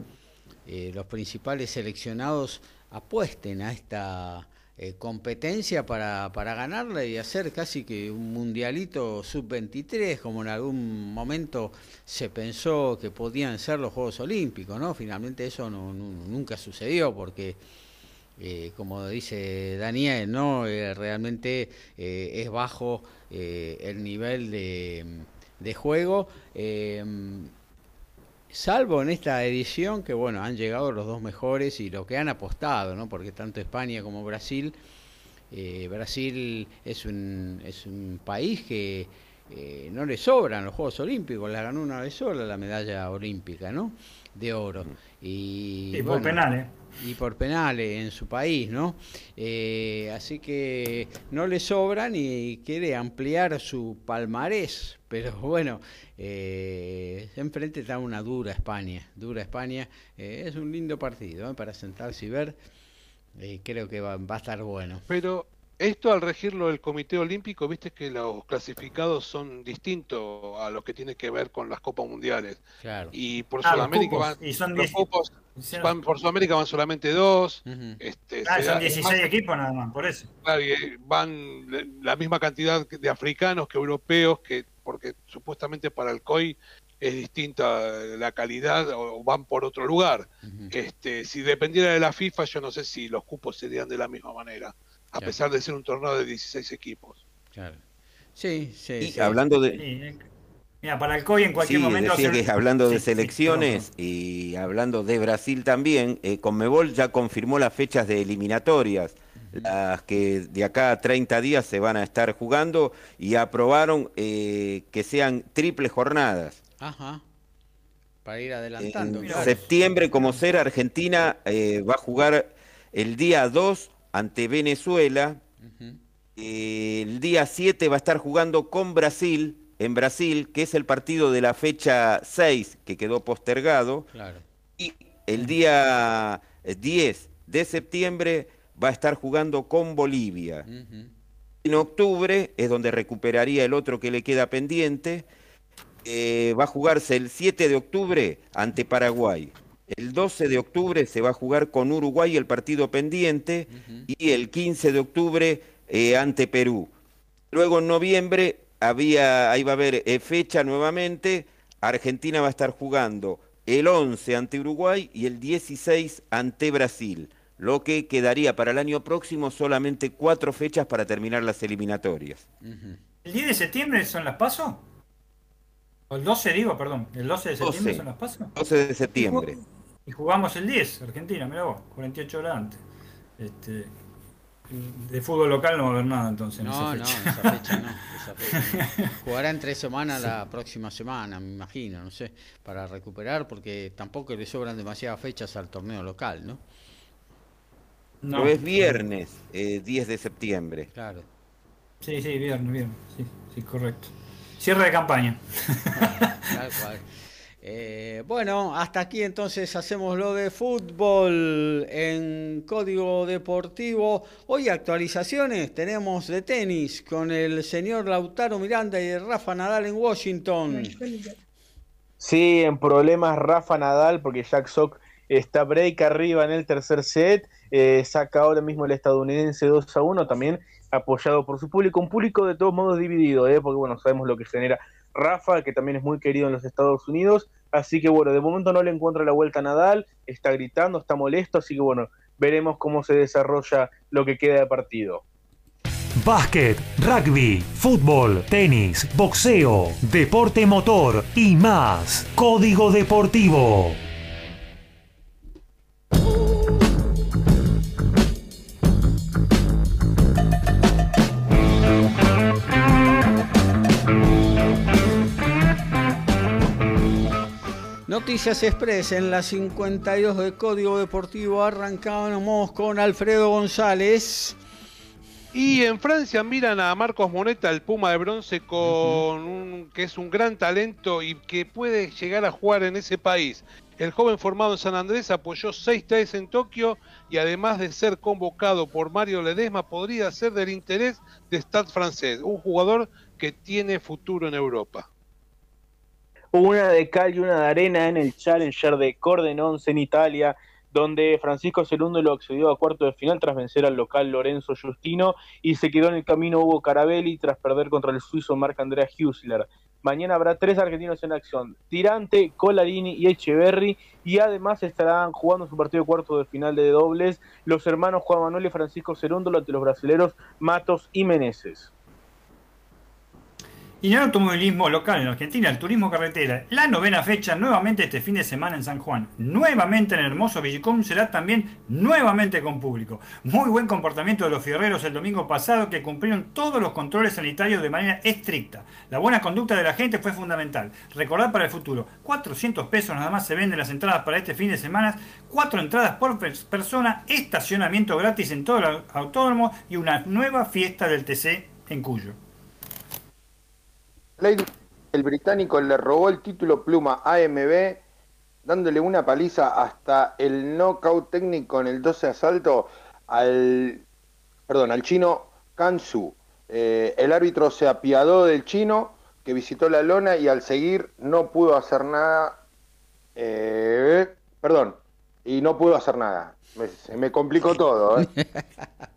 eh, los principales seleccionados apuesten a esta eh, competencia para, para ganarla y hacer casi que un mundialito sub-23, como en algún momento se pensó que podían ser los Juegos Olímpicos, ¿no? Finalmente eso no, nunca sucedió porque... Eh, como dice Daniel, no realmente es bajo el nivel de, de juego Salvo en esta edición que, bueno, han llegado los dos mejores y lo que han apostado, ¿no? Porque tanto España como Brasil, eh, Brasil es un, es un país que eh, no le sobran los Juegos Olímpicos, la ganó una vez sola la medalla olímpica, ¿no? De oro. Y, por penales. Y por penales en su país, ¿no? Eh, así que no le sobran y quiere ampliar su palmarés, pero [LAUGHS] bueno, eh, enfrente está una dura España, dura España. Eh, es un lindo partido ¿eh? para sentarse y ver. creo que va, a estar bueno. Pero esto al regirlo el Comité Olímpico, viste que los clasificados son distintos a los que tiene que ver con las Copas Mundiales. Claro. Y por ah, Sudamérica van, los por Sudamérica van solamente dos. este, ah, son 16 equipos nada más, por eso. Claro, van la misma cantidad de africanos que europeos que porque supuestamente para el COI es distinta la calidad o van por otro lugar. este, si dependiera de la FIFA, yo no sé si los cupos serían de la misma manera, a pesar de ser un torneo de 16 equipos. Claro. Sí, sí. hablando de... Mira, para el COI en cualquier momento... que hablando de selecciones y hablando de Brasil también, eh, Conmebol ya confirmó las fechas de eliminatorias las que de acá a 30 días se van a estar jugando y aprobaron eh, que sean triples jornadas. Ajá. Para ir adelantando. En septiembre, como ser, Argentina eh, va a jugar el día 2 ante Venezuela. el día 7 va a estar jugando con Brasil, en Brasil, que es el partido de la fecha 6 que quedó postergado. Claro. Y el día 10 de septiembre va a estar jugando con Bolivia. En octubre es donde recuperaría el otro que le queda pendiente. Eh, va a jugarse el 7 de octubre ante Paraguay. El 12 de octubre se va a jugar con Uruguay el partido pendiente y el 15 de octubre eh, ante Perú. Luego en noviembre había, ahí va a haber eh, fecha nuevamente. Argentina va a estar jugando el 11 ante Uruguay y el 16 ante Brasil lo que quedaría para el año próximo solamente cuatro fechas para terminar las eliminatorias. ¿El 10 de septiembre son las pasos? O el 12 digo, perdón, el 12 de septiembre son las pasos. 12 de septiembre. Y jugamos el 10, Argentina, mira vos, 48 horas antes. Este, de fútbol local no va a haber nada entonces. No, no, esa fecha no. [LAUGHS] Esa fecha Jugará en tres semanas la próxima semana, me imagino, no sé, para recuperar, porque tampoco le sobran demasiadas fechas al torneo local, ¿no? No. es viernes, 10 eh, de septiembre. Claro. Sí, sí, viernes, viernes. Sí, sí, correcto. Cierre de campaña. Tal cual. [LAUGHS] Eh, bueno, hasta aquí entonces hacemos lo de fútbol en código deportivo. Hoy actualizaciones tenemos de tenis con el señor Lautaro Miranda y Rafa Nadal en Washington. Sí, en problemas Rafa Nadal porque Jack Sock está break arriba en el tercer set. Eh, saca ahora mismo el estadounidense 2 a 1 también apoyado por su público, un público de todos modos dividido, ¿eh? porque bueno, sabemos lo que genera Rafa, que también es muy querido en los Estados Unidos, así que bueno, de momento no le encuentra la vuelta a Nadal, está gritando, está molesto, así que bueno, veremos cómo se desarrolla lo que queda de partido. Básquet, rugby, fútbol, tenis, boxeo, deporte motor y más. Código Deportivo. Noticias Express en la 52 de Código Deportivo. Arrancamos con Alfredo González. Y en Francia miran a Marcos Moneta, el Puma de bronce, con un, que es un gran talento y que puede llegar a jugar en ese país. El joven formado en San Andrés apoyó 6-3 en Tokio y además de ser convocado por Mario Ledesma, podría ser del interés de Stade francés, un jugador que tiene futuro en Europa una de cal y una de arena en el Challenger de Cordenonce en Italia, donde Francisco Cerundo lo accedió a cuarto de final tras vencer al local Lorenzo Justino y se quedó en el camino Hugo Carabelli tras perder contra el suizo Marc Andrea Husler. Mañana habrá tres argentinos en acción, Tirante, Colarini y Echeverry, y además estarán jugando su partido de cuarto de final de dobles los hermanos Juan Manuel y Francisco Cerundo ante los brasileros Matos y Meneses. Y en el automovilismo local en Argentina, el turismo carretera, la novena fecha nuevamente este fin de semana en San Juan, nuevamente en el hermoso Villicom, será también nuevamente con público. Muy buen comportamiento de los fierreros el domingo pasado que cumplieron todos los controles sanitarios de manera estricta. La buena conducta de la gente fue fundamental. Recordar para el futuro, 400 pesos nada más se venden las entradas para este fin de semana, cuatro entradas por persona, estacionamiento gratis en todo el autódromo y una nueva fiesta del TC en Cuyo el británico le robó el título pluma AMB, dándole una paliza hasta el knockout técnico en el 12 asalto al, perdón, al chino Kansu. Eh, el árbitro se apiadó del chino que visitó la lona y al seguir no pudo hacer nada. Eh, perdón, y no pudo hacer nada. se me complicó todo. ¿eh? [LAUGHS]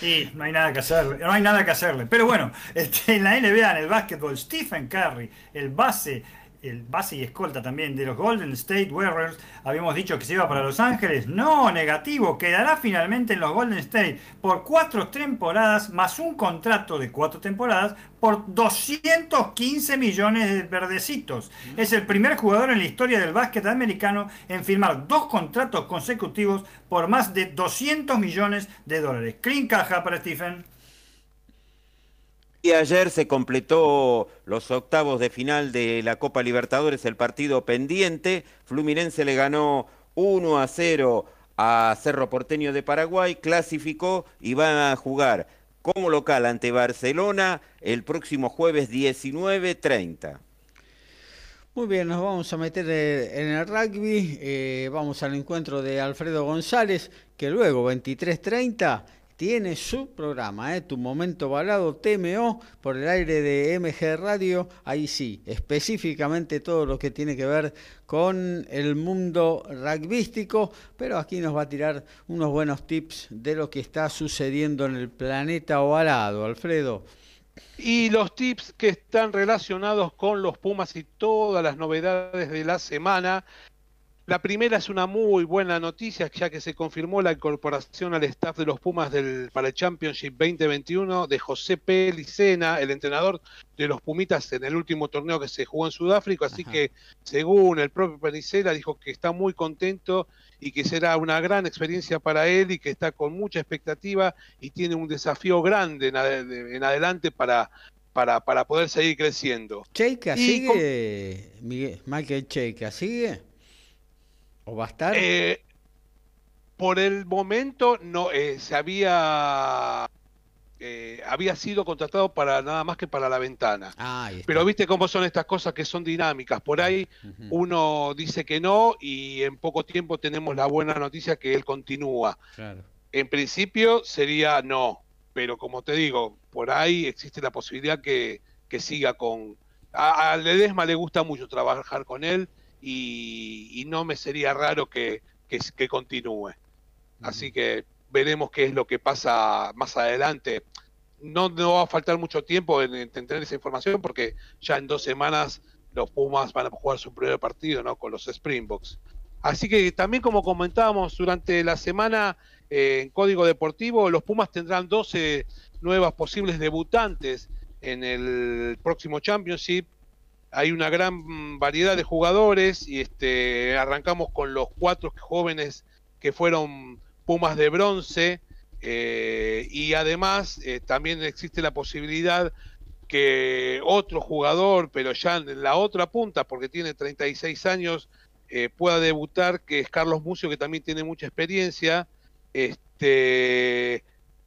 Sí, no hay nada que hacerle, no hay nada que hacerle. Pero bueno, este, en la NBA, en el básquetbol, Stephen Curry, el base el base y escolta también de los Golden State Warriors, habíamos dicho que se iba para Los Ángeles. No, negativo, quedará finalmente en los Golden State por cuatro temporadas más un contrato de cuatro temporadas por 215 millones de verdecitos. Es el primer jugador en la historia del básquet americano en firmar dos contratos consecutivos por más de 200 millones de dólares. Clean caja para Stephen. Y ayer se completó los octavos de final de la Copa Libertadores, el partido pendiente. Fluminense le ganó 1 a 0 a Cerro Porteño de Paraguay, clasificó y va a jugar como local ante Barcelona el próximo jueves 19.30. Muy bien, nos vamos a meter eh, en el rugby, eh, vamos al encuentro de Alfredo González, que luego 23.30 tiene su programa, ¿eh? Tu Momento Balado TMO por el aire de MG Radio. Ahí sí, específicamente todo lo que tiene que ver con el mundo rugbyístico, pero aquí nos va a tirar unos buenos tips de lo que está sucediendo en el planeta ovalado, Alfredo. Y los tips que están relacionados con los Pumas y todas las novedades de la semana la primera es una muy buena noticia, ya que se confirmó la incorporación al staff de los Pumas del, para el Championship 2021 de José Pelicena, el entrenador de los Pumitas en el último torneo que se jugó en Sudáfrica. Así que, según el propio Pelicena, dijo que está muy contento y que será una gran experiencia para él y que está con mucha expectativa y tiene un desafío grande en, adelante para, para, para poder seguir creciendo. Cheika sigue, Michael Cheika sigue. ¿O va a estar? Eh, por el momento no, eh, se había eh, había sido contratado para nada más que para la ventana. Pero viste cómo son estas cosas que son dinámicas. Por ahí uno dice que no y en poco tiempo tenemos la buena noticia que él continúa. En principio sería no, pero como te digo, por ahí existe la posibilidad que, siga con... A, Ledesma le gusta mucho trabajar con él y, no me sería raro que, que, continúe. Así que veremos qué es lo que pasa más adelante. No, no va a faltar mucho tiempo en, entender esa información porque ya en dos semanas los Pumas van a jugar su primer partido ¿no? con los Springboks. Así que también como comentábamos durante la semana eh, en Código Deportivo, los Pumas tendrán 12 nuevas posibles debutantes en el próximo Championship. Hay una gran variedad de jugadores y este, arrancamos con los cuatro jóvenes que fueron Pumas de bronce eh, y además eh, también existe la posibilidad que otro jugador, pero ya en la otra punta, porque tiene 36 años, eh, pueda debutar, que es Carlos Mucio, que también tiene mucha experiencia. Este,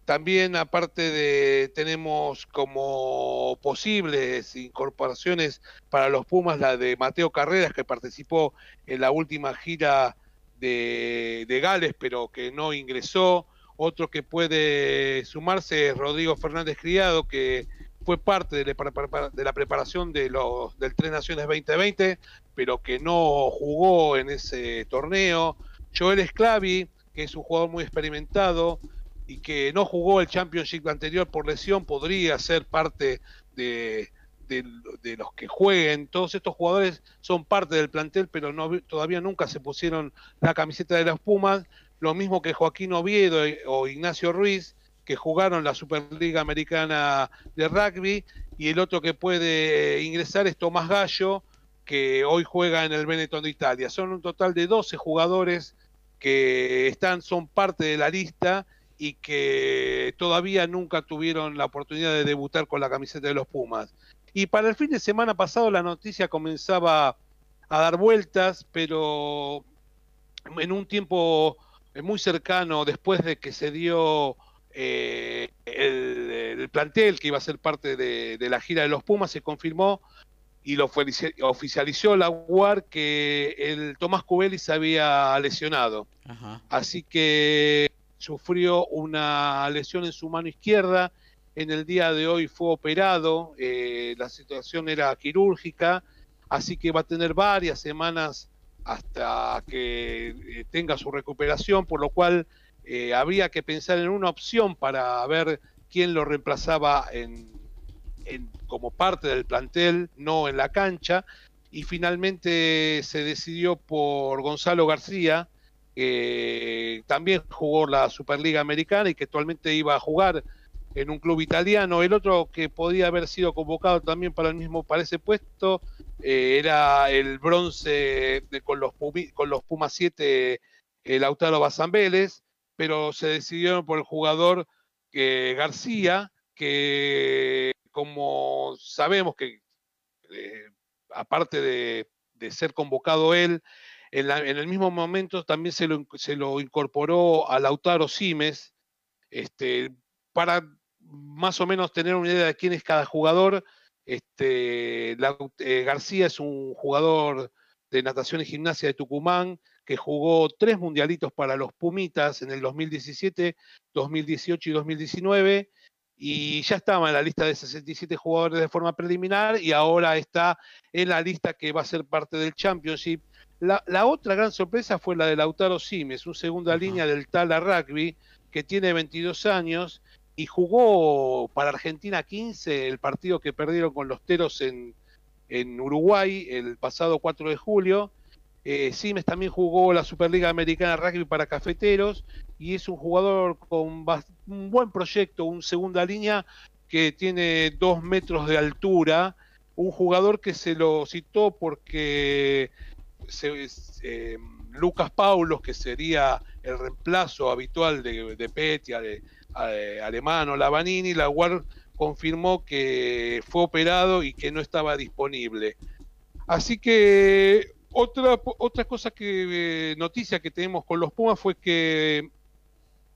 también aparte de tenemos como posibles incorporaciones para los Pumas la de Mateo Carreras, que participó en la última gira de, Gales, pero que no ingresó. Otro que puede sumarse es Rodrigo Fernández Criado, que fue parte de la, preparación de los, del Tres Naciones 2020, pero que no jugó en ese torneo. Joel Esclavi, que es un jugador muy experimentado y que no jugó el Championship anterior por lesión, podría ser parte de, de, los que jueguen, todos estos jugadores son parte del plantel, pero no, todavía nunca se pusieron la camiseta de los Pumas, lo mismo que Joaquín Oviedo o Ignacio Ruiz, que jugaron la Superliga Americana de Rugby, y el otro que puede ingresar es Tomás Gallo, que hoy juega en el Benetton de Italia. Son un total de 12 jugadores que están, son parte de la lista y que todavía nunca tuvieron la oportunidad de debutar con la camiseta de los Pumas. Y para el fin de semana pasado la noticia comenzaba a dar vueltas, pero en un tiempo muy cercano, después de que se dio eh, el, plantel que iba a ser parte de, la gira de los Pumas, se confirmó y lo oficializó la UAR que el Tomás Cubeli se había lesionado. Así que sufrió una lesión en su mano izquierda. En el día de hoy fue operado, eh, la situación era quirúrgica, así que va a tener varias semanas hasta que eh, tenga su recuperación, por lo cual eh, habría que pensar en una opción para ver quién lo reemplazaba en, como parte del plantel, no en la cancha, y finalmente se decidió por Gonzalo García, que también jugó la Superliga Americana y que actualmente iba a jugar en un club italiano. El otro que podía haber sido convocado también para el mismo para ese puesto eh, era el bronce de, con, los con los Pumas 7, el Lautaro Bazambeles, pero se decidieron por el jugador que García, que como sabemos que eh, aparte de, ser convocado él, en, el mismo momento también se lo, se lo incorporó a Lautaro Simes, este, para más o menos tener una idea de quién es cada jugador, este, eh, García es un jugador de natación y gimnasia de Tucumán que jugó tres mundialitos para los Pumitas en el 2017, 2018 y 2019 y ya estaba en la lista de 67 jugadores de forma preliminar y ahora está en la lista que va a ser parte del Championship. La, otra gran sorpresa fue la de Lautaro Simes, un segunda línea del Tala Rugby que tiene 22 años y jugó para Argentina 15 el partido que perdieron con los Teros en, Uruguay el pasado 4 de julio. Eh, Simes también jugó la Superliga Americana Rugby para Cafeteros y es un jugador con un buen proyecto, un segunda línea que tiene dos metros de altura, un jugador que se lo citó porque eh, Lucas Paulos, que sería el reemplazo habitual de, de Petia, de, eh, alemán o Lavanini, la UAR confirmó que fue operado y que no estaba disponible. Así que otra, otra cosa que, eh, noticia que tenemos con los Pumas fue que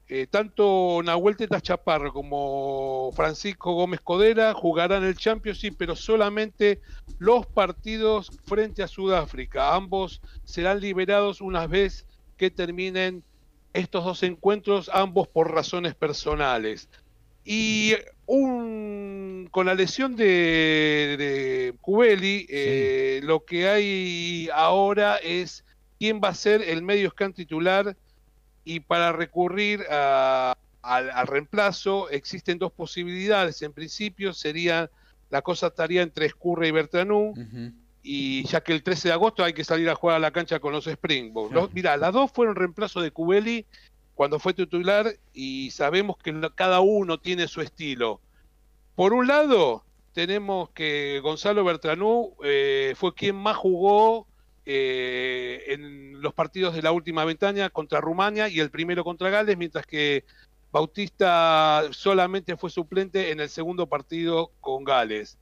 eh, tanto Nahuel Teta Chaparro como Francisco Gómez Codera jugarán el Championship, pero solamente los partidos frente a Sudáfrica. Ambos serán liberados una vez que terminen estos dos encuentros, ambos por razones personales. Y un, con la lesión de, de Cubeli, eh, lo que hay ahora es quién va a ser el medio titular y para recurrir al, reemplazo existen dos posibilidades. En principio sería la cosa estaría entre Escurra y Bertranú. Y ya que el 13 de agosto hay que salir a jugar a la cancha con los Springboks. Mira, las dos fueron reemplazo de Cubeli cuando fue titular y sabemos que cada uno tiene su estilo. Por un lado, tenemos que Gonzalo Bertranú eh, fue quien más jugó eh, en los partidos de la última ventana contra Rumania y el primero contra Gales, mientras que Bautista solamente fue suplente en el segundo partido con Gales.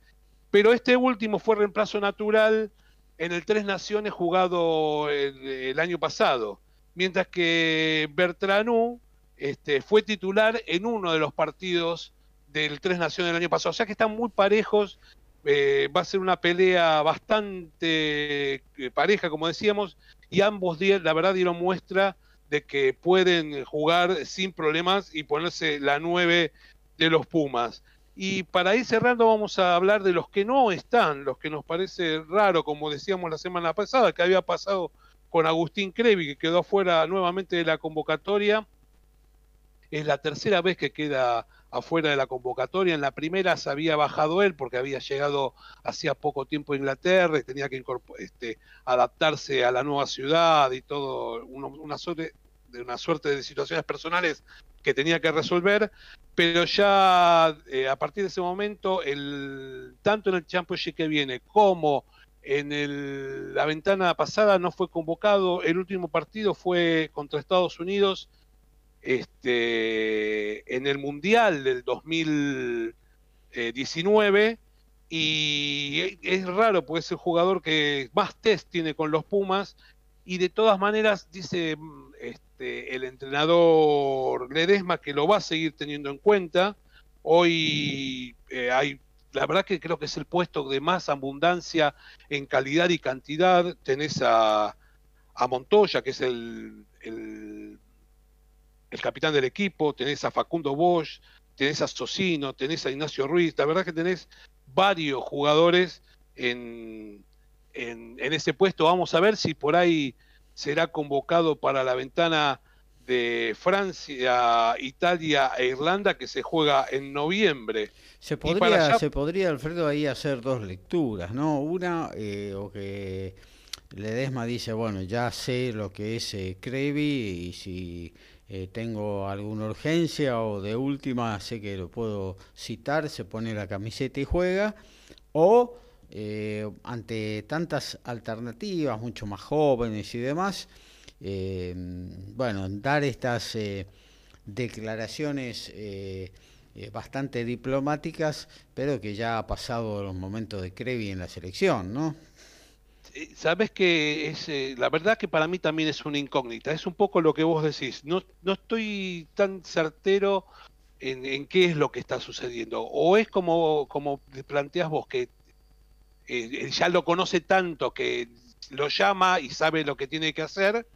Pero este último fue reemplazo natural en el Tres Naciones jugado el, año pasado, mientras que Bertranú este, fue titular en uno de los partidos del Tres Naciones del año pasado. O sea que están muy parejos eh, va a ser una pelea bastante eh, pareja, como decíamos, y ambos, la verdad, dieron muestra de que pueden jugar sin problemas y ponerse la nueve de los Pumas. Y para ir cerrando vamos a hablar de los que no están, los que nos parece raro, como decíamos la semana pasada, que había pasado con Agustín Crevi, que quedó afuera nuevamente de la convocatoria. Es la tercera vez que queda afuera de la convocatoria. En la primera se había bajado él porque había llegado hacía poco tiempo a Inglaterra y tenía que este, adaptarse a la nueva ciudad y todo, una, suerte, de una suerte de situaciones personales que tenía que resolver, pero ya eh, a partir de ese momento, el, tanto en el Championship que viene como en la ventana pasada no fue convocado, el último partido fue contra Estados Unidos este, en el Mundial del 2019 y es raro porque es el jugador que más test tiene con los Pumas y de todas maneras dice este, el entrenador Ledesma que lo va a seguir teniendo en cuenta. Hoy eh, hay, la verdad que creo que es el puesto de más abundancia en calidad y cantidad. Tenés a, Montoya, que es el capitán del equipo, tenés a Facundo Bosch, tenés a Socino, tenés a Ignacio Ruiz, la verdad que tenés varios jugadores en, en, ese puesto. Vamos a ver si por ahí será convocado para la ventana de Francia, Italia e Irlanda que se juega en noviembre. Se podría, se podría Alfredo, ahí hacer dos lecturas, ¿no? Una, eh, o que Ledesma dice, bueno, ya sé lo que es eh, Crevi y si eh, tengo alguna urgencia o de última sé que lo puedo citar, se pone la camiseta y juega, o eh, ante tantas alternativas, mucho más jóvenes y demás, eh, bueno, dar estas declaraciones bastante diplomáticas, pero que ya ha pasado los momentos de Crevi en la selección, ¿no? Eh, sabes que es eh, la verdad que para mí también es una incógnita. Es un poco lo que vos decís. No, no estoy tan certero en, qué es lo que está sucediendo. O es como, como planteas vos, que eh, ya lo conoce tanto que lo llama y sabe lo que tiene que hacer,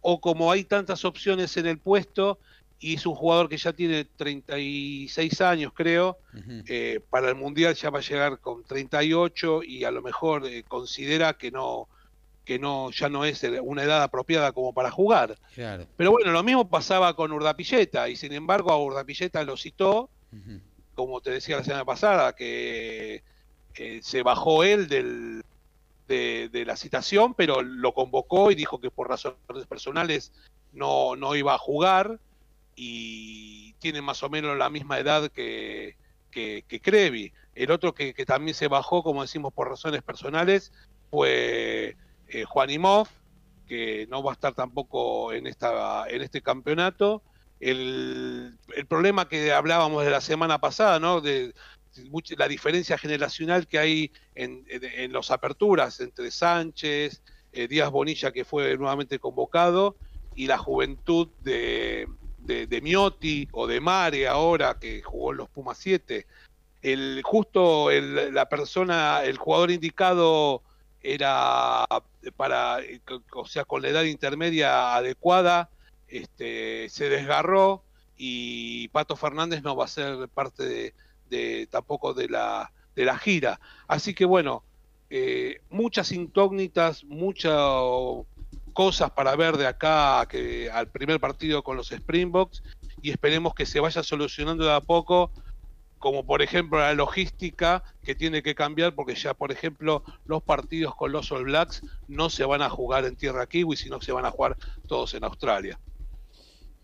o como hay tantas opciones en el puesto y es un jugador que ya tiene 36 años, creo. Eh, para el Mundial ya va a llegar con 38 y a lo mejor eh, considera que no que no ya no es una edad apropiada como para jugar. Pero bueno, lo mismo pasaba con Urdapilleta y sin embargo a Urdapilleta lo citó, como te decía la semana pasada, que se bajó él del, de, de, la citación, pero lo convocó y dijo que por razones personales no, no iba a jugar y tiene más o menos la misma edad que, que, Crevi. El otro que, también se bajó, como decimos, por razones personales, fue eh, Juan Imov, que no va a estar tampoco en, esta, en este campeonato. El, el problema que hablábamos de la semana pasada, ¿no? De, la diferencia generacional que hay en, en, las aperturas entre Sánchez, eh, Díaz Bonilla, que fue nuevamente convocado, y la juventud de, de, Miotti o de Mare ahora, que jugó en los Pumas 7, el, justo la persona, el jugador indicado era para, o sea, con la edad intermedia adecuada, este, se desgarró y Pato Fernández no va a ser parte de, tampoco de la, de la gira. Así que bueno, eh, muchas incógnitas, muchas cosas para ver de acá que al primer partido con los Springboks y esperemos que se vaya solucionando de a poco como por ejemplo la logística que tiene que cambiar porque ya por ejemplo los partidos con los All Blacks no se van a jugar en tierra kiwi sino que se van a jugar todos en Australia.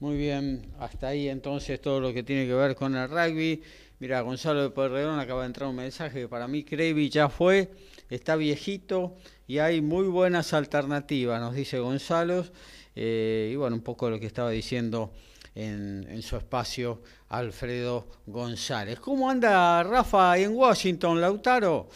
Muy bien, hasta ahí entonces todo lo que tiene que ver con el rugby. Mira, Gonzalo de Porredón acaba de entrar un mensaje que para mí Crevi ya fue, está viejito y hay muy buenas alternativas, nos dice Gonzalo. Eh, y bueno, un poco lo que estaba diciendo en, su espacio Alfredo González. ¿Cómo anda Rafa en Washington, Lautaro?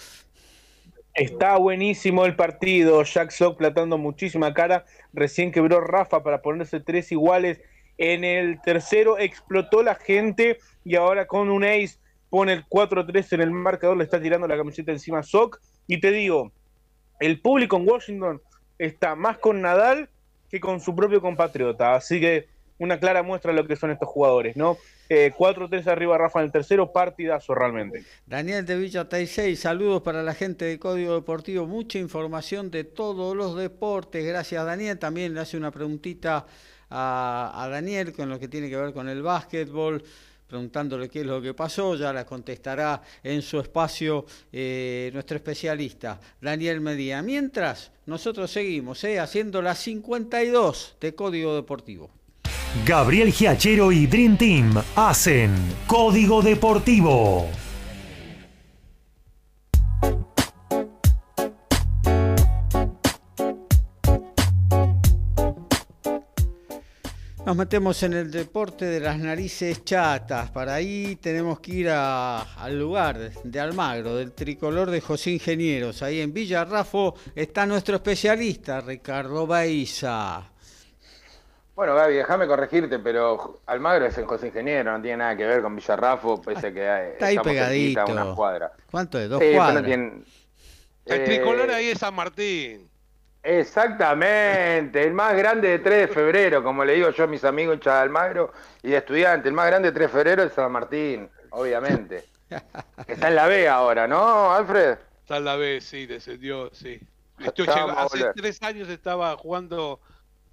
Está buenísimo el partido, Jack Sock platando muchísima cara, recién quebró Rafa para ponerse tres iguales en el tercero, explotó la gente y ahora con un ace pone el 4-3 en el marcador, le está tirando la camiseta encima Sock y te digo, el público en Washington está más con Nadal que con su propio compatriota, así que una clara muestra de lo que son estos jugadores, ¿no? 4-3 eh, arriba Rafa en el tercero, partidazo realmente. Daniel de Villa 6, saludos para la gente de Código Deportivo, mucha información de todos los deportes, gracias Daniel, también le hace una preguntita a, Daniel con lo que tiene que ver con el básquetbol preguntándole qué es lo que pasó, ya la contestará en su espacio eh, nuestro especialista, Daniel Medina. Mientras, nosotros seguimos eh, haciendo las 52 de Código Deportivo. Gabriel Giachero y Dream Team hacen Código Deportivo. Nos metemos en el deporte de las narices chatas. Para ahí tenemos que ir al lugar de Almagro, del tricolor de José Ingenieros. Ahí en Villarrafo está nuestro especialista, Ricardo Baiza. Bueno, Gaby, déjame corregirte, pero Almagro es en José Ingeniero, no tiene nada que ver con Villarrafo, pese que hay, está ahí pegadito. Una cuadra. ¿Cuánto es? ¿Dos cuadras? el tricolor ahí es San Martín. Exactamente, el más grande de 3 de febrero, como le digo yo a mis amigos en Almagro y de estudiantes, el más grande de 3 de febrero es San Martín, obviamente. [LAUGHS] Está en la B ahora, ¿no, Alfred? Está en la B, sí, descendió, sí. hace tres años estaba jugando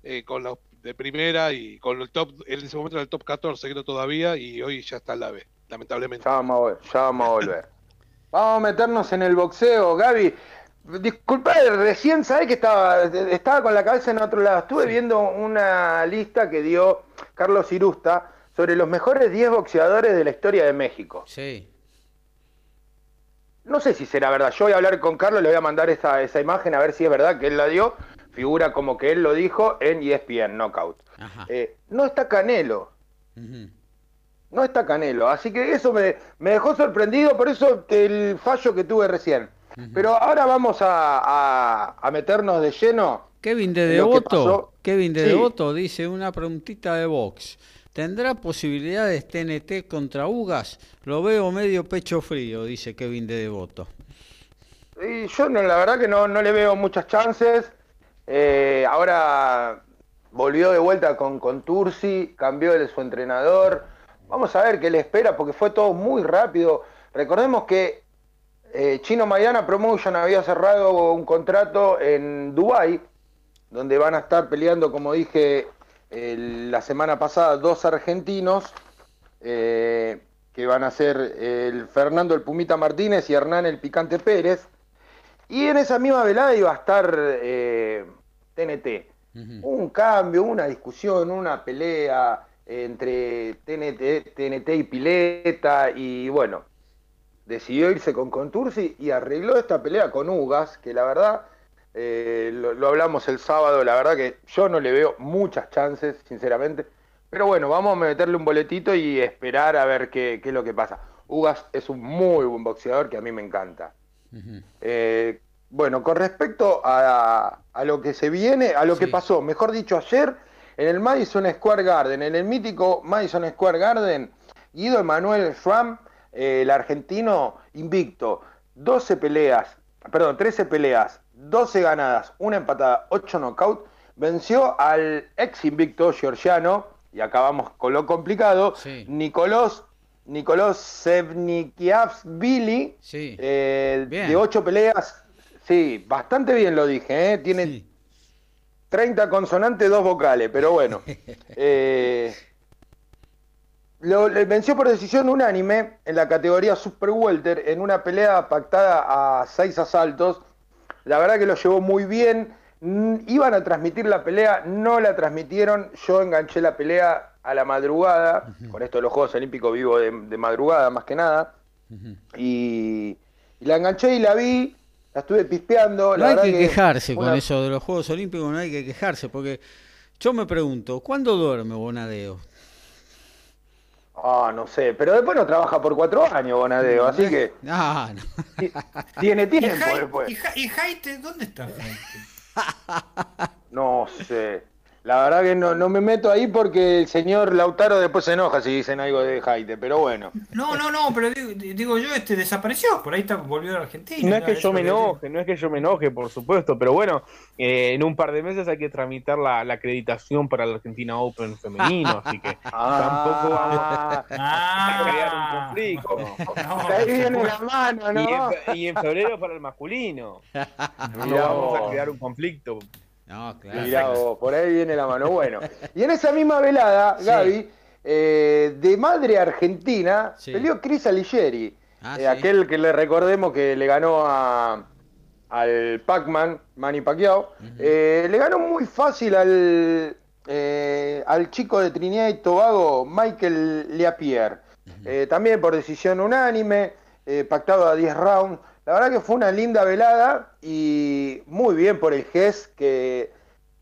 eh, con los de primera y con el top, en ese momento era el top 14, creo todavía, y hoy ya está en la B, lamentablemente. Ya vamos a, ya vamos a volver. vamos a meternos en el boxeo, Gaby. Disculpa, recién sabes que estaba, estaba con la cabeza en otro lado. Estuve viendo una lista que dio Carlos Irusta sobre los mejores 10 boxeadores de la historia de México. Sí. No sé si será verdad. Yo voy a hablar con Carlos, le voy a mandar esa, esa imagen a ver si es verdad que él la dio figura como que él lo dijo en ESPN Knockout. Eh, no está Canelo. No está Canelo. Así que eso me, dejó sorprendido, por eso el fallo que tuve recién. Pero ahora vamos a, meternos de lleno. Kevin de Devoto, Kevin de Devoto dice una preguntita de box. ¿Tendrá posibilidades TNT contra Ugas? Lo veo medio pecho frío, dice Kevin de Devoto. Y yo no, la verdad que no, no le veo muchas chances. Eh, ahora volvió de vuelta con, con Tursi, cambió de su entrenador. Vamos a ver qué le espera, porque fue todo muy rápido. Recordemos que eh, Chino Maidana Promotion había cerrado un contrato en Dubai, donde van a estar peleando, como dije la semana pasada, dos argentinos, eh, que van a ser el Fernando el Pumita Martínez y Hernán el Picante Pérez. Y en esa misma velada iba a estar TNT. Un cambio, una discusión, una pelea entre TNT, TNT y Pileta y bueno, decidió irse con Contursi y arregló esta pelea con Ugas, que la verdad, eh, lo, hablamos el sábado, la verdad que yo no le veo muchas chances, sinceramente. Pero bueno, vamos a meterle un boletito y esperar a ver qué, es lo que pasa. Ugas es un muy buen boxeador que a mí me encanta. Bueno, con respecto a, lo que se viene, a lo que pasó, mejor dicho, ayer en el Madison Square Garden, en el mítico Madison Square Garden, Guido Emanuel Schramm, eh, el argentino invicto, 12 peleas, perdón, 13 peleas, 12 ganadas, una empatada, 8 knockouts, venció al ex invicto georgiano, y acabamos con lo complicado, Nicolás Nicolás Sevnikiavsvili, eh, de 8 peleas, sí, bastante bien lo dije, ¿eh? tiene 30 consonantes, 2 vocales, pero bueno. [LAUGHS] eh, lo, venció por decisión unánime en la categoría Super Welter en una pelea pactada a seis asaltos. La verdad que lo llevó muy bien. Iban a transmitir la pelea, no la transmitieron. Yo enganché la pelea a la madrugada. Con esto de los Juegos Olímpicos vivo de, madrugada más que nada. y, la enganché y la vi. La estuve pispeando. No hay que, quejarse con eso de los Juegos Olímpicos, no hay que quejarse. Porque yo me pregunto, ¿cuándo duerme Bonadeo? Ah, no sé, pero después no trabaja por cuatro años Bonadeo, así que. [LAUGHS] Ah, no. Tiene [LAUGHS] tiempo después. ¿Y, Jaite dónde está Jaite? No sé. La verdad que no, no me meto ahí porque el señor Lautaro después se enoja si dicen algo de Jaite, pero bueno. No, no, no, pero digo, yo, este desapareció, por ahí está, volvió a Argentina. No es que yo me enoje, no es que yo me enoje, por supuesto, pero bueno, eh, en un par de meses hay que tramitar la, acreditación para la Argentina Open femenino, así que [LAUGHS] ah. tampoco vamos a, ah. crear un conflicto. [LAUGHS] ahí viene la mano, ¿no? Y en, febrero para el masculino. [LAUGHS] No vamos a crear un conflicto. No, claro. por ahí viene la mano. Bueno, y en esa misma velada, Gaby, eh, de madre argentina, peleó Chris Aligeri, ah, eh, aquel que le recordemos que le ganó a, al Pac-Man, Manny Pacquiao. Eh, le ganó muy fácil al, al chico de Trinidad y Tobago, Michael Leapierre. también por decisión unánime, pactado a 10 rounds. La verdad que fue una linda velada y muy bien por el GES, que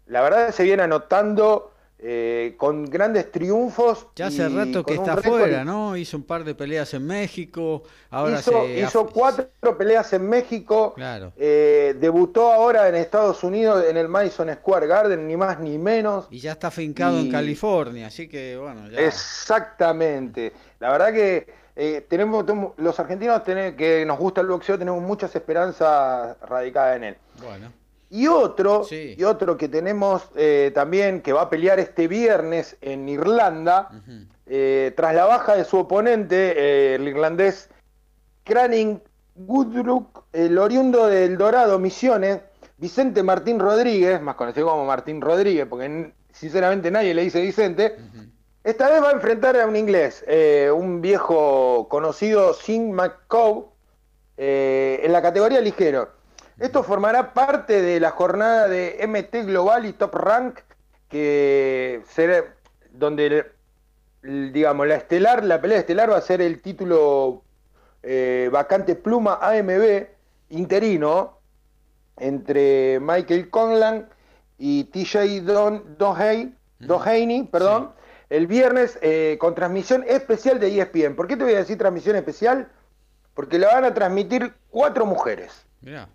la verdad se viene anotando eh, con grandes triunfos. Ya hace rato que está afuera, ¿no? Hizo un par de peleas en México. Ahora hizo, hizo cuatro peleas en México. Claro. Eh, debutó ahora en Estados Unidos en el Madison Square Garden, ni más ni menos. Y ya está fincado en California, así que bueno. Ya... Exactamente. La verdad que eh, tenemos, los argentinos que nos gusta el boxeo tenemos muchas esperanzas radicadas en él. Bueno. Y otro, y otro que tenemos eh, también, que va a pelear este viernes en Irlanda, eh, tras la baja de su oponente, el irlandés Craning Gudruk, el oriundo del Dorado Misiones, Vicente Martín Rodríguez, más conocido como Martín Rodríguez, porque sinceramente nadie le dice Vicente, esta vez va a enfrentar a un inglés, eh, un viejo conocido, Sin McCow, eh, en la categoría ligero. Esto formará parte de la jornada de MT Global y Top Rank, que será donde, digamos, la estelar, la pelea estelar va a ser el título eh, vacante pluma AMB interino entre Michael Conlan y TJ Don, Doheny, perdón el viernes eh, con transmisión especial de ESPN. ¿Por qué te voy a decir transmisión especial? Porque la van a transmitir cuatro mujeres. Mira.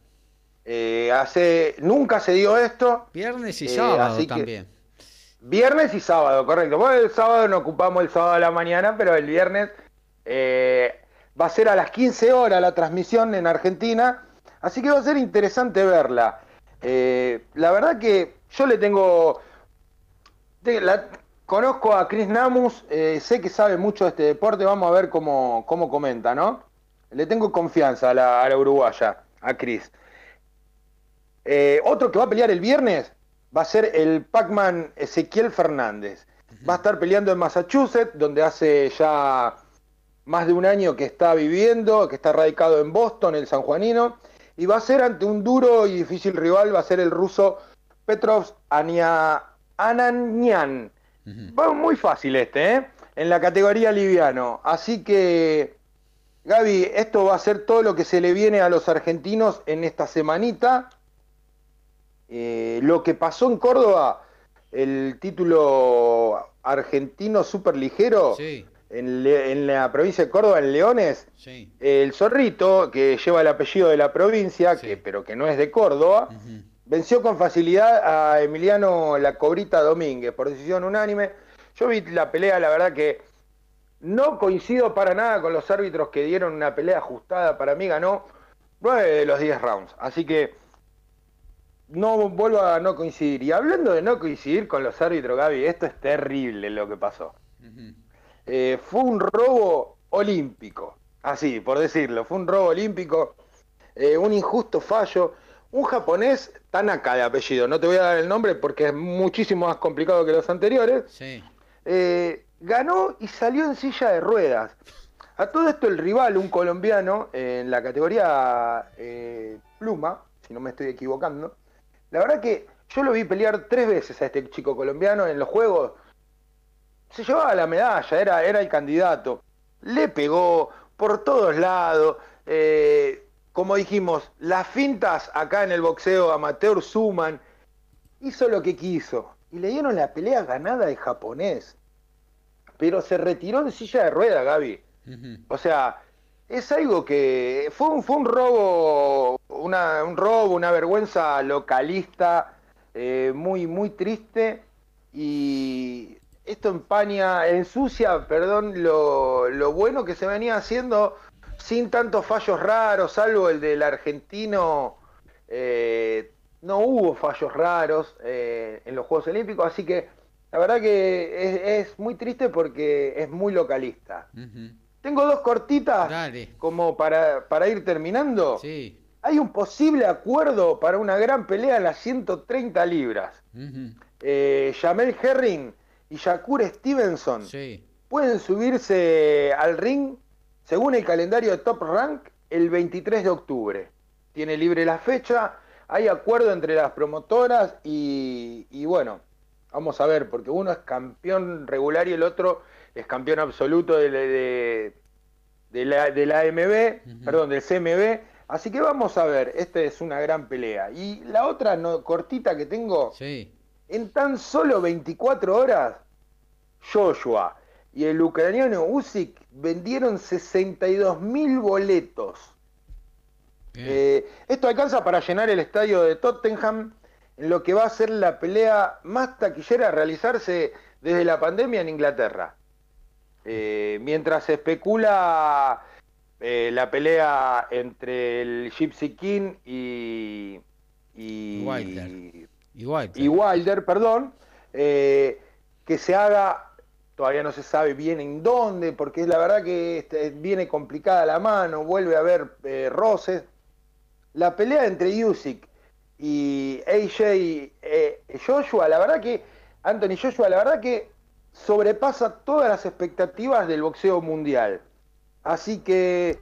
Eh, hace, nunca se dio esto. Viernes y eh, sábado también. Viernes y sábado, correcto. Bueno, el sábado no ocupamos el sábado de la mañana, pero el viernes va a ser a las 15 horas la transmisión en Argentina. Así que va a ser interesante verla. la verdad que yo le tengo... La, Conozco a Chris Namus, eh, sé que sabe mucho de este deporte, vamos a ver cómo, cómo comenta, ¿no? Le tengo confianza a la, uruguaya, a Chris. Eh, otro que va a pelear el viernes va a ser el Pac-Man Ezequiel Fernández. Va a estar peleando en Massachusetts, donde hace ya más de un año que está viviendo, que está radicado en Boston, el sanjuanino, y va a ser ante un duro y difícil rival, va a ser el ruso Petrov Ananyan muy fácil este, ¿eh? En la categoría liviano. Así que, Gaby, esto va a ser todo lo que se le viene a los argentinos en esta semanita. Eh, lo que pasó en Córdoba, el título argentino superligero ligero en, la provincia de Córdoba, en Leones, el zorrito, que lleva el apellido de la provincia, que, pero que no es de Córdoba, venció con facilidad a Emiliano La Cobrita Domínguez por decisión unánime. Yo vi la pelea, la verdad que no coincido para nada con los árbitros que dieron una pelea ajustada. Para mí ganó 9 de los 10 rounds. Así que no vuelvo a no coincidir. Y hablando de no coincidir con los árbitros, Gaby, esto es terrible lo que pasó. Eh, fue un robo olímpico, así por decirlo, fue un robo olímpico, eh, un injusto fallo. Un japonés, Tanaka de apellido, no te voy a dar el nombre porque es muchísimo más complicado que los anteriores, eh, ganó y salió en silla de ruedas. A todo esto el rival, un colombiano, en la categoría pluma, si no me estoy equivocando, la verdad que yo lo vi pelear tres veces a este chico colombiano en los juegos. Se llevaba la medalla, era, era el candidato. Le pegó por todos lados. Eh, como dijimos, las fintas acá en el boxeo amateur suman. Hizo lo que quiso. Y le dieron la pelea ganada de japonés. Pero se retiró en silla de rueda, Gaby. O sea, es algo que fue un, fue un robo, una, un robo, una vergüenza localista eh, muy, muy triste y esto empaña, ensucia, perdón, lo, lo, bueno que se venía haciendo sin tantos fallos raros, salvo el del argentino. Eh, no hubo fallos raros eh, en los Juegos Olímpicos, así que la verdad que es, muy triste porque es muy localista. Tengo dos cortitas como para, para ir terminando. Sí. Hay un posible acuerdo para una gran pelea en las 130 libras. Eh, Jamel Herring y Shakur Stevenson pueden subirse al ring, según el calendario de Top Rank, el 23 de octubre. Tiene libre la fecha, hay acuerdo entre las promotoras y, y bueno, vamos a ver, porque uno es campeón regular y el otro es campeón absoluto de, de, la, de la AMB, perdón, del CMB. Así que vamos a ver, esta es una gran pelea. Y la otra no, cortita que tengo, en tan solo 24 horas, Joshua y el ucraniano Usyk vendieron 62 mil boletos. Eh, esto alcanza para llenar el estadio de Tottenham, en lo que va a ser la pelea más taquillera a realizarse desde la pandemia en Inglaterra. Eh, mientras se especula eh, la pelea entre el Gypsy King y, y, Wilder. perdón, eh, que se haga, todavía no se sabe bien en dónde, porque la verdad que este, viene complicada la mano, vuelve a haber roces. La pelea entre Usyk y AJ Joshua, la verdad que, Anthony Joshua, la verdad que sobrepasa todas las expectativas del boxeo mundial. Así que,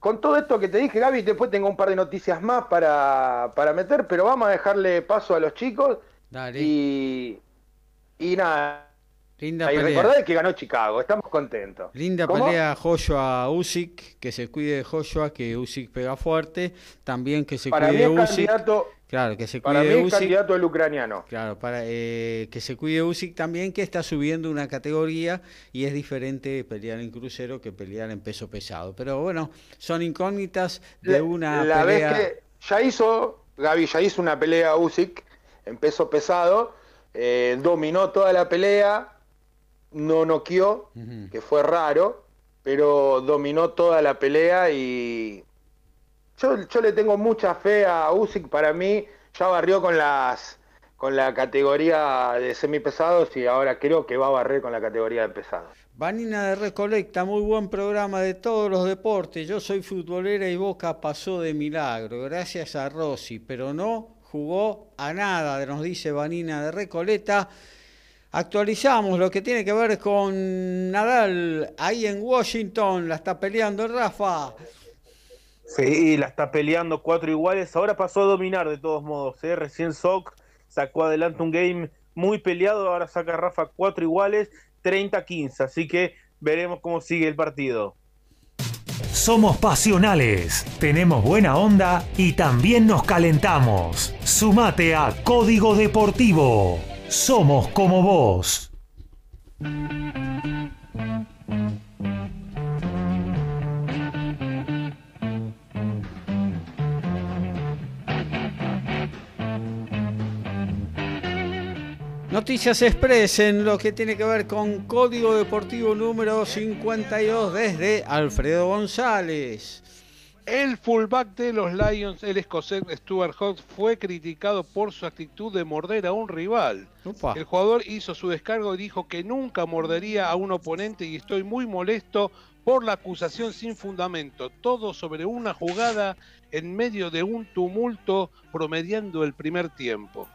con todo esto que te dije, Gaby, después tengo un par de noticias más para, para meter, pero vamos a dejarle paso a los chicos. Y, y nada. Linda y pelea. que ganó Chicago, estamos contentos. Linda pelea Joshua Usyk, que se cuide de Joshua, que Usyk pega fuerte, también que se cuide de Usyk. Claro, que se cuide para mí Usyk, candidato el ucraniano. Claro, para eh, que se cuide Usyk también, que está subiendo una categoría y es diferente pelear en crucero que pelear en peso pesado. Pero bueno, son incógnitas de una la pelea. Vez que ya hizo, Gaby ya hizo una pelea Usyk en peso pesado, eh, dominó toda la pelea, no noqueó, que fue raro, pero dominó toda la pelea y yo, le tengo mucha fe a Usyk, para mí ya barrió con las con la categoría de semipesados y ahora creo que va a barrer con la categoría de pesados. Vanina de Recolecta, muy buen programa de todos los deportes. Yo soy futbolera y Boca pasó de milagro, gracias a Rossi, pero no jugó a nada, nos dice Vanina de Recoleta. Actualizamos lo que tiene que ver con Nadal ahí en Washington, la está peleando Rafa. Sí, la está peleando cuatro iguales. Ahora pasó a dominar de todos modos. ¿eh? Recién Sock sacó adelante un game muy peleado. Ahora saca Rafa cuatro iguales, 30-15. Así que veremos cómo sigue el partido. Somos pasionales, tenemos buena onda y también nos calentamos. Sumate a Código Deportivo. Somos como vos. Noticias Express en lo que tiene que ver con Código Deportivo número 52 desde Alfredo González. El fullback de los Lions, el escocés Stuart Hawks, fue criticado por su actitud de morder a un rival. El jugador hizo su descargo y dijo que nunca mordería a un oponente y estoy muy molesto por la acusación sin fundamento. Todo sobre una jugada en medio de un tumulto promediando el primer tiempo.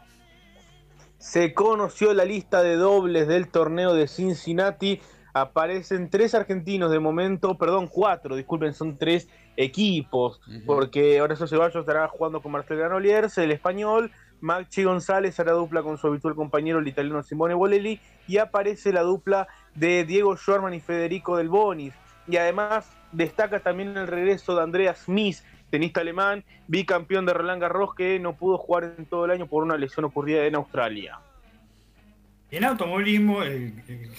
Se conoció la lista de dobles del torneo de Cincinnati. Aparecen tres argentinos de momento, perdón, cuatro, disculpen, son tres equipos, porque Horacio Ceballos estará jugando con Marcel Granoliers, el español, Maxi González hará dupla con su habitual compañero, el italiano Simone Bolelli, y aparece la dupla de Diego Schwarman y Federico Del Bonis. Y además destaca también el regreso de Andrea Smith, tenista alemán, bicampeón de Roland Garros, que no pudo jugar en todo el año por una lesión ocurrida en Australia. En automovilismo, el,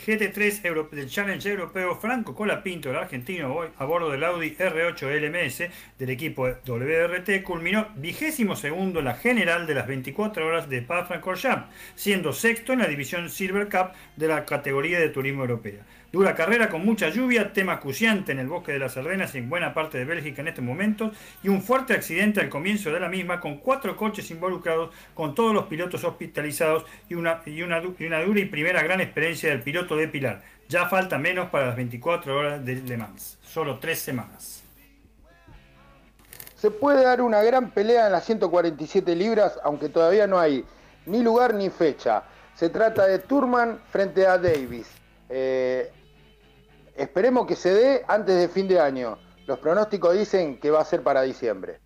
GT3 del Challenge Europeo Franco Colapinto, el argentino, a bordo del Audi R8 LMS del equipo WRT, culminó vigésimo segundo en la general de las 24 horas de Spa-Francorchamps, siendo sexto en la división Silver Cup de la categoría de turismo europea. Dura carrera con mucha lluvia, tema acuciante en el bosque de las Ardenas y en buena parte de Bélgica en estos momentos, y un fuerte accidente al comienzo de la misma con cuatro coches involucrados, con todos los pilotos hospitalizados y una, y una, dura y primera gran experiencia del piloto de Pilar. Ya falta menos para las 24 horas de Le Mans, solo tres semanas. Se puede dar una gran pelea en las 147 libras, aunque todavía no hay ni lugar ni fecha. Se trata de Turman frente a Davis. Eh, Esperemos que se dé antes de fin de año. Los pronósticos dicen que va a ser para diciembre.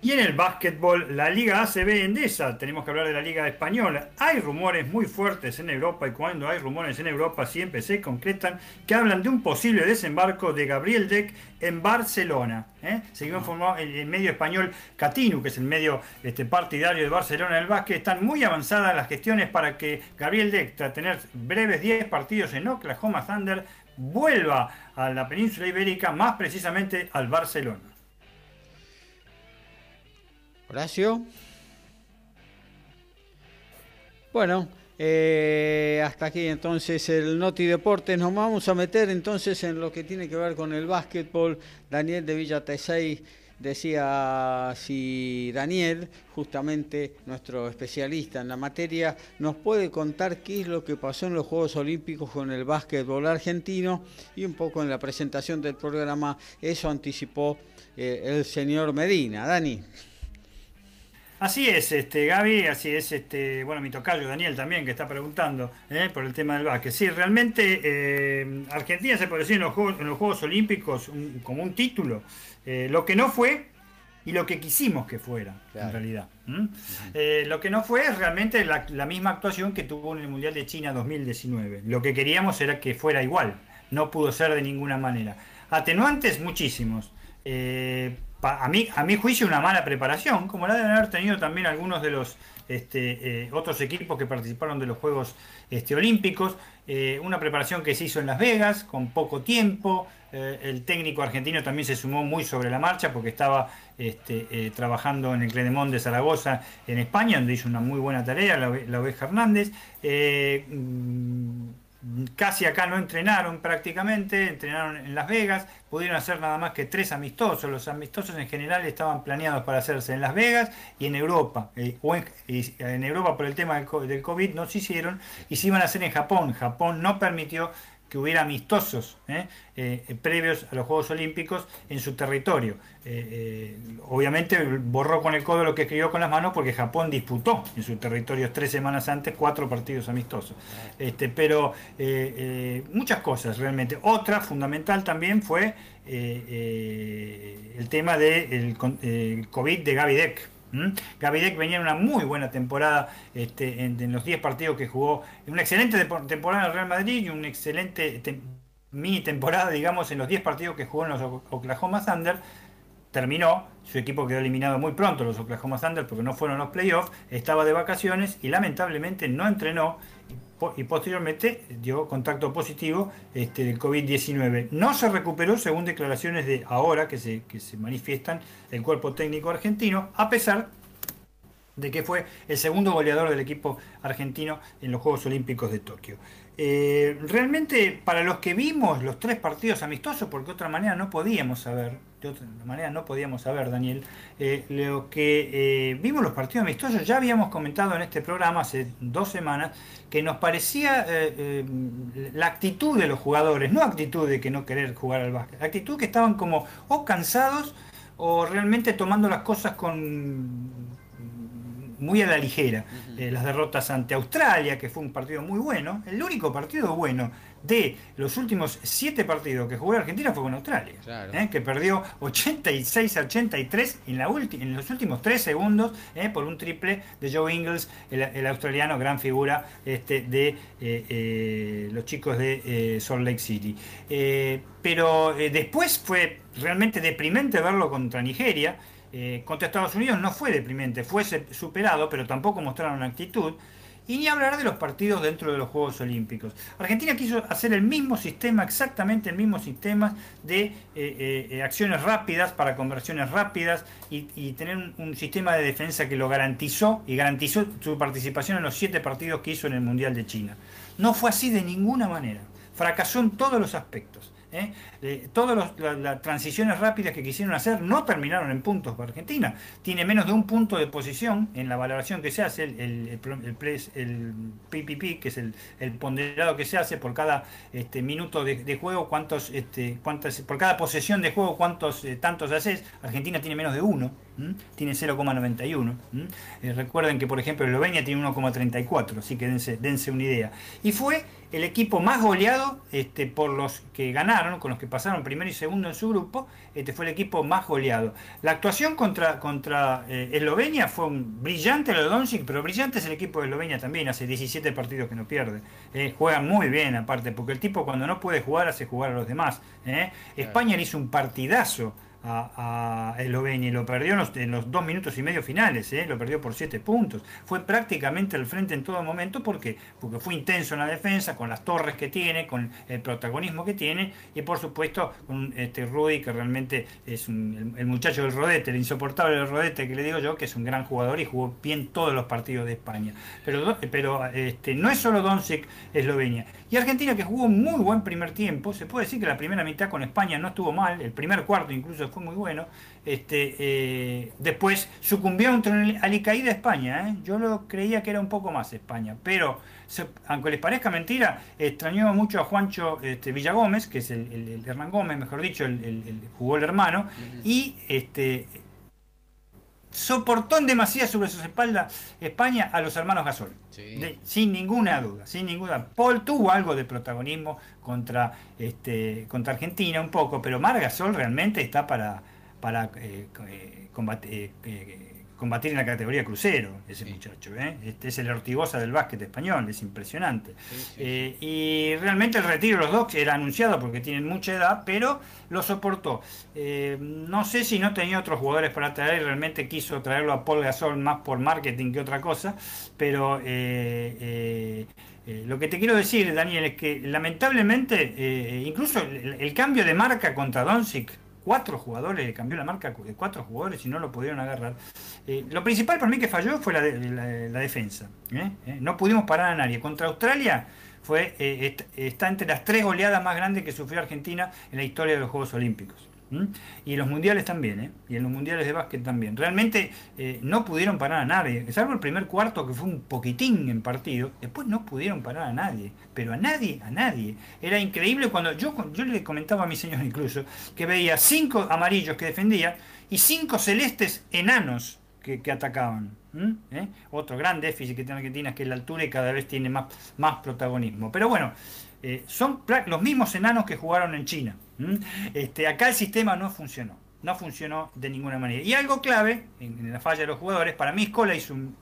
Y en el básquetbol, la Liga ACB Endesa, tenemos que hablar de la Liga Española. Hay rumores muy fuertes en Europa y cuando hay rumores en Europa siempre se concretan que hablan de un posible desembarco de Gabriel Deck en Barcelona. ¿eh? Seguimos informado el, medio español Catinu, que es el medio este, partidario de Barcelona en el básquet. Están muy avanzadas las gestiones para que Gabriel Deck, tras tener breves 10 partidos en Oklahoma Thunder, vuelva a la península ibérica, más precisamente al Barcelona. Horacio. Bueno, eh, hasta aquí entonces el Noti Deportes. Nos vamos a meter entonces en lo que tiene que ver con el básquetbol. Daniel de Villa Tesey decía si Daniel, justamente nuestro especialista en la materia, nos puede contar qué es lo que pasó en los Juegos Olímpicos con el básquetbol argentino y un poco en la presentación del programa eso anticipó eh, el señor Medina. Dani. Así es, este, Gaby, así es, este, bueno, mi tocayo Daniel también, que está preguntando eh, por el tema del básquet. Sí, realmente eh, Argentina se puede decir en los Juegos, en los Juegos Olímpicos como un título, eh, lo que no fue y lo que quisimos que fuera, en realidad. lo que no fue es realmente la, la, misma actuación que tuvo en el Mundial de China 2019. Lo que queríamos era que fuera igual, no pudo ser de ninguna manera. Atenuantes, muchísimos a, mí, a mi juicio, una mala preparación, como la deben haber tenido también algunos de los este, eh, otros equipos que participaron de los Juegos este, Olímpicos. Eh, una preparación que se hizo en Las Vegas, con poco tiempo. Eh, el técnico argentino también se sumó muy sobre la marcha porque estaba este, trabajando en el Cledemont de Zaragoza, en España, donde hizo una muy buena tarea, la, la Hernández. Mm, casi acá no entrenaron prácticamente, entrenaron en Las Vegas, pudieron hacer nada más que tres amistosos. Los amistosos en general estaban planeados para hacerse en Las Vegas y en Europa. Eh, en, Europa por el tema del COVID no se hicieron y se iban a hacer en Japón. Japón no permitió que hubiera amistosos ¿eh? Eh, previos a los Juegos Olímpicos en su territorio. Eh, obviamente borró con el codo lo que escribió con las manos porque Japón disputó en su territorio tres semanas antes cuatro partidos amistosos. Este, pero muchas cosas realmente. Otra fundamental también fue el tema del COVID de Gaby Deck. ¿Mm? Gavidec venía en una muy buena temporada este, en, los 10 partidos que jugó, una excelente temporada en el Real Madrid y una excelente mini temporada, digamos, en los 10 partidos que jugó en los Oklahoma Thunder. Terminó, su equipo quedó eliminado muy pronto, los Oklahoma Thunder, porque no fueron los playoffs, estaba de vacaciones y lamentablemente no entrenó y posteriormente dio contacto positivo este, del COVID-19. No se recuperó según declaraciones de ahora que se, que se manifiestan el cuerpo técnico argentino, a pesar de que fue el segundo goleador del equipo argentino en los Juegos Olímpicos de Tokio. Eh, realmente, para los que vimos los tres partidos amistosos, porque de otra manera no podíamos saber, de otra manera no podíamos saber, Daniel, eh, lo que eh, vimos los partidos amistosos, ya habíamos comentado en este programa hace dos semanas que nos parecía la actitud de los jugadores, no actitud de que no querer jugar al básquet, actitud que estaban como o cansados o realmente tomando las cosas con muy a la ligera. Eh, las derrotas ante Australia, que fue un partido muy bueno, el único partido bueno de los últimos siete partidos que jugó Argentina fue con Australia, eh, que perdió 86 a 83 en, la en los últimos tres segundos eh, por un triple de Joe Ingles, el, australiano, gran figura este, de los chicos de Salt Lake City. pero después fue realmente deprimente verlo contra Nigeria. Eh, contra Estados Unidos no fue deprimente, fue superado, pero tampoco mostraron actitud. Y ni hablar de los partidos dentro de los Juegos Olímpicos. Argentina quiso hacer el mismo sistema, exactamente el mismo sistema de eh, eh, acciones rápidas para conversiones rápidas y, tener un, sistema de defensa que lo garantizó y garantizó su participación en los siete partidos que hizo en el Mundial de China. No fue así de ninguna manera. Fracasó en todos los aspectos. ¿Eh? Eh, todas las transiciones rápidas que quisieron hacer no terminaron en puntos para Argentina. Tiene menos de un punto de posición en la valoración que se hace, el, el, el, PPP, que es el, ponderado que se hace por cada este, minuto de, juego, cuántos, este, cuántas, por cada posesión de juego, cuántos eh, tantos haces. Argentina tiene menos de uno, tiene 0,91. recuerden que, por ejemplo, Eslovenia tiene 1,34, así que dense, dense una idea. Y fue el equipo más goleado este, por los que ganaron, con los que pasaron primero y segundo en su grupo, este fue el equipo más goleado. La actuación contra, contra eh, Eslovenia fue un brillante lo de Doncic, pero brillante es el equipo de Eslovenia también, hace 17 partidos que no pierde. Eh, juega muy bien aparte, porque el tipo cuando no puede jugar hace jugar a los demás. Eh. España le hizo un partidazo a, Eslovenia y lo perdió en los, dos minutos y medio finales, ¿eh? lo perdió por siete puntos. Fue prácticamente al frente en todo momento porque, porque fue intenso en la defensa, con las torres que tiene, con el protagonismo que tiene y por supuesto con este Rudy que realmente es el, muchacho del rodete, el insoportable del rodete que le digo yo, que es un gran jugador y jugó bien todos los partidos de España. Pero, este, no es solo Doncic Eslovenia. Y Argentina que jugó un muy buen primer tiempo, se puede decir que la primera mitad con España no estuvo mal, el primer cuarto incluso fue muy bueno. Este, eh, después sucumbió ante Alicaída España, ¿eh? yo lo creía que era un poco más España, pero aunque les parezca mentira, extrañó mucho a Juancho este, Villagómez, que es el, Hernán Gómez, mejor dicho, el, jugó el hermano, y este, soportó en demasía sobre sus espaldas España a los hermanos Gasol. sin ninguna duda, sin ninguna. Paul tuvo algo de protagonismo contra, este, contra Argentina un poco, pero Mar Gasol realmente está para, para eh, eh, combatir. Eh, combatir en la categoría crucero, ese muchacho. ¿eh? Este es el Ortigosa del básquet español, es impresionante. Eh, y realmente el retiro de los dos era anunciado porque tienen mucha edad, pero lo soportó. Eh, no sé si no tenía otros jugadores para traer, realmente quiso traerlo a Paul Gasol más por marketing que otra cosa, pero... lo que te quiero decir, Daniel, es que lamentablemente, incluso el, cambio de marca contra Doncic cuatro jugadores, cambió la marca de cuatro jugadores y no lo pudieron agarrar. Eh, lo principal para mí que falló fue la, defensa. ¿eh? ¿Eh? No pudimos parar a nadie. Contra Australia fue está entre las tres goleadas más grandes que sufrió Argentina en la historia de los Juegos Olímpicos. Y en los mundiales también, ¿eh? y en los mundiales de básquet también. Realmente eh, no pudieron parar a nadie, salvo el primer cuarto que fue un poquitín en partido, después no pudieron parar a nadie, pero a nadie, a nadie. Era increíble cuando yo, yo le comentaba a mi señor incluso que veía cinco amarillos que defendía y cinco celestes enanos que, atacaban. ¿Eh? Otro gran déficit que tiene Argentina es que la altura y cada vez tiene más, más protagonismo. Pero bueno, eh, son los mismos enanos que jugaron en China. Este, acá el sistema no funcionó, no funcionó de ninguna manera. Y algo clave en, la falla de los jugadores, para mí Escola hizo un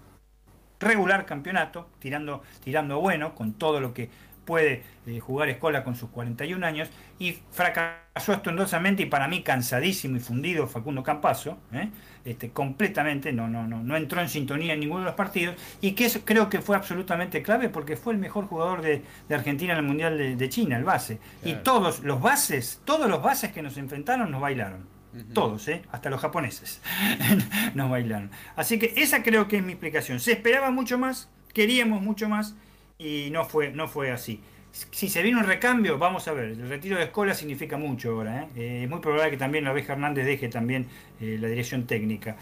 regular campeonato, tirando, tirando bueno, con todo lo que puede eh, jugar Escola con sus 41 años, y fracasó estrondosamente y para mí cansadísimo y fundido Facundo Campazo, ¿eh? Este, completamente, no, no, no, no entró en sintonía en ninguno de los partidos y que eso creo que fue absolutamente clave porque fue el mejor jugador de, Argentina en el Mundial de, China, el base. Y todos los bases, todos los bases que nos enfrentaron nos bailaron. todos, ¿eh? hasta los japoneses [LAUGHS] nos bailaron. Así que esa creo que es mi explicación. Se esperaba mucho más, queríamos mucho más y no fue, no fue así si se viene un recambio, vamos a ver, el retiro de Escola significa mucho ahora. ¿eh? Eh, es muy probable que también la abeja Hernández deje también eh, la dirección técnica.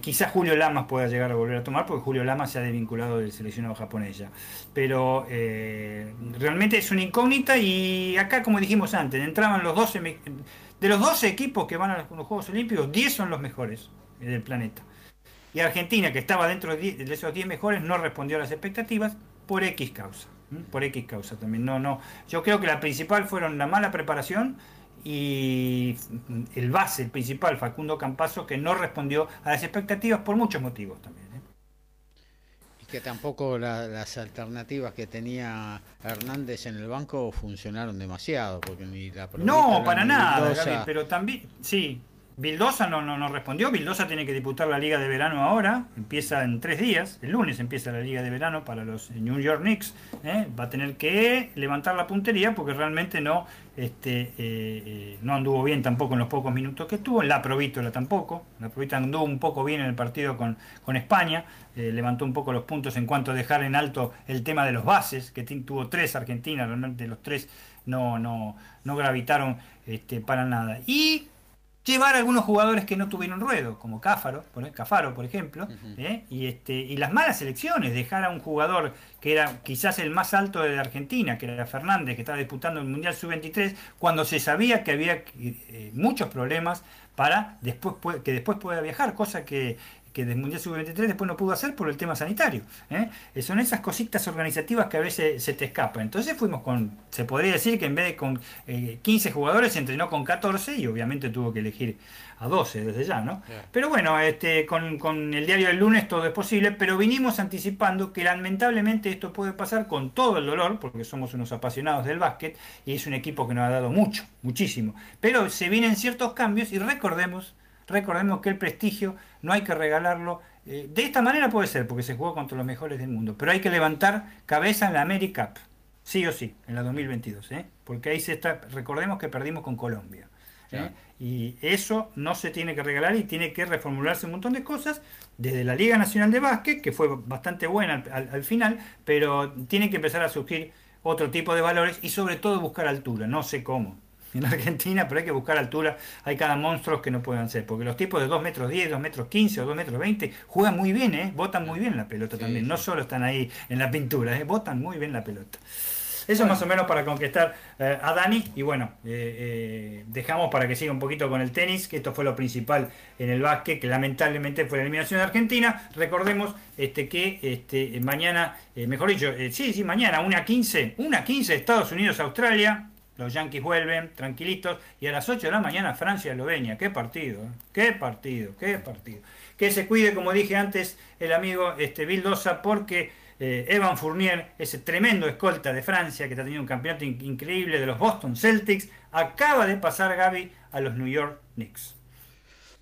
quizás Julio Lamas pueda llegar a volver a tomar, porque Julio Lamas se ha desvinculado del seleccionado japonés ya. Pero realmente es una incógnita y acá, como dijimos antes, entraban los 12, de los 12 equipos que van a los Juegos Olímpicos, 10 son los mejores del planeta. Y Argentina, que estaba dentro de esos 10 mejores, no respondió a las expectativas por X causa por X causa también. No, no. Yo creo que la principal fueron la mala preparación y el base, el principal, Facundo Campazo, que no respondió a las expectativas por muchos motivos también. ¿eh? Y que tampoco las alternativas que tenía Hernández en el banco funcionaron demasiado, porque ni la No, para nada, pero también, sí, Vildosa no, no, respondió. Vildosa tiene que disputar la Liga de Verano ahora. Empieza en tres días. El lunes empieza la Liga de Verano para los New York Knicks. ¿eh? Va a tener que levantar la puntería porque realmente no, este, eh, eh, no anduvo bien tampoco en los pocos minutos que estuvo. La Provítola tampoco. La Provítola anduvo un poco bien en el partido con, con España. levantó un poco los puntos en cuanto a dejar en alto el tema de los bases, que tuvo tres Argentinas. Realmente los tres no, no, no gravitaron este, para nada. Y llevar a algunos jugadores que no tuvieron ruedo, como Cáfaro, por, Cafaro, por ejemplo, ¿eh? y, este, y las malas elecciones, dejar a un jugador que era quizás el más alto de Argentina, que era Fernández, que estaba disputando el Mundial Sub-23, cuando se sabía que había eh, muchos problemas para después que después pueda viajar, cosa que que del Mundial Sub-23 después no pudo hacer por el tema sanitario. ¿eh? Son esas cositas organizativas que a veces se te escapan. Entonces fuimos con, se podría decir que en vez de con 15 eh, jugadores se entrenó con 14 y obviamente tuvo que elegir a 12 desde ya, ¿no? Pero bueno, este, con, con, el diario del lunes todo es posible, pero vinimos anticipando que lamentablemente esto puede pasar con todo el dolor, porque somos unos apasionados del básquet y es un equipo que nos ha dado mucho, muchísimo. Pero se vienen ciertos cambios y recordemos recordemos que el prestigio no hay que regalarlo. Eh, de esta manera puede ser, porque se jugó contra los mejores del mundo, pero hay que levantar cabeza en la AmeriCup, sí o sí, en la 2022, ¿eh? porque ahí se está, recordemos que perdimos con Colombia. ¿eh? Y eso no se tiene que regalar y tiene que reformularse un montón de cosas, desde la Liga Nacional de Básquet, que fue bastante buena al final, pero tiene que empezar a surgir otro tipo de valores y sobre todo buscar altura, no sé cómo en Argentina, pero hay que buscar altura. Hay cada monstruo que no puedan ser, porque los tipos de 2 metros 10, 2 metros 15 o 2 metros 20 juegan muy bien, ¿eh? botan muy bien la pelota también. No solo están ahí en la pintura, ¿eh? botan muy bien la pelota. Eso más o menos para conquistar eh, a Dani. Y bueno, eh, eh, dejamos para que siga un poquito con el tenis, que esto fue lo principal en el básquet, que lamentablemente fue la eliminación de Argentina. Recordemos este, que este, mañana, mejor dicho, sí, sí, mañana, una 15, una 15 Estados Unidos-Australia. Los Yankees vuelven tranquilitos y a las 8 de la mañana Francia-Eslovenia. Qué partido, ¿eh? qué partido, qué partido. Que se cuide, como dije antes, el amigo este, Vildosa, porque eh, Evan Fournier, ese tremendo escolta de Francia que está teniendo un campeonato increíble de los Boston Celtics, acaba de pasar Gaby a los New York Knicks.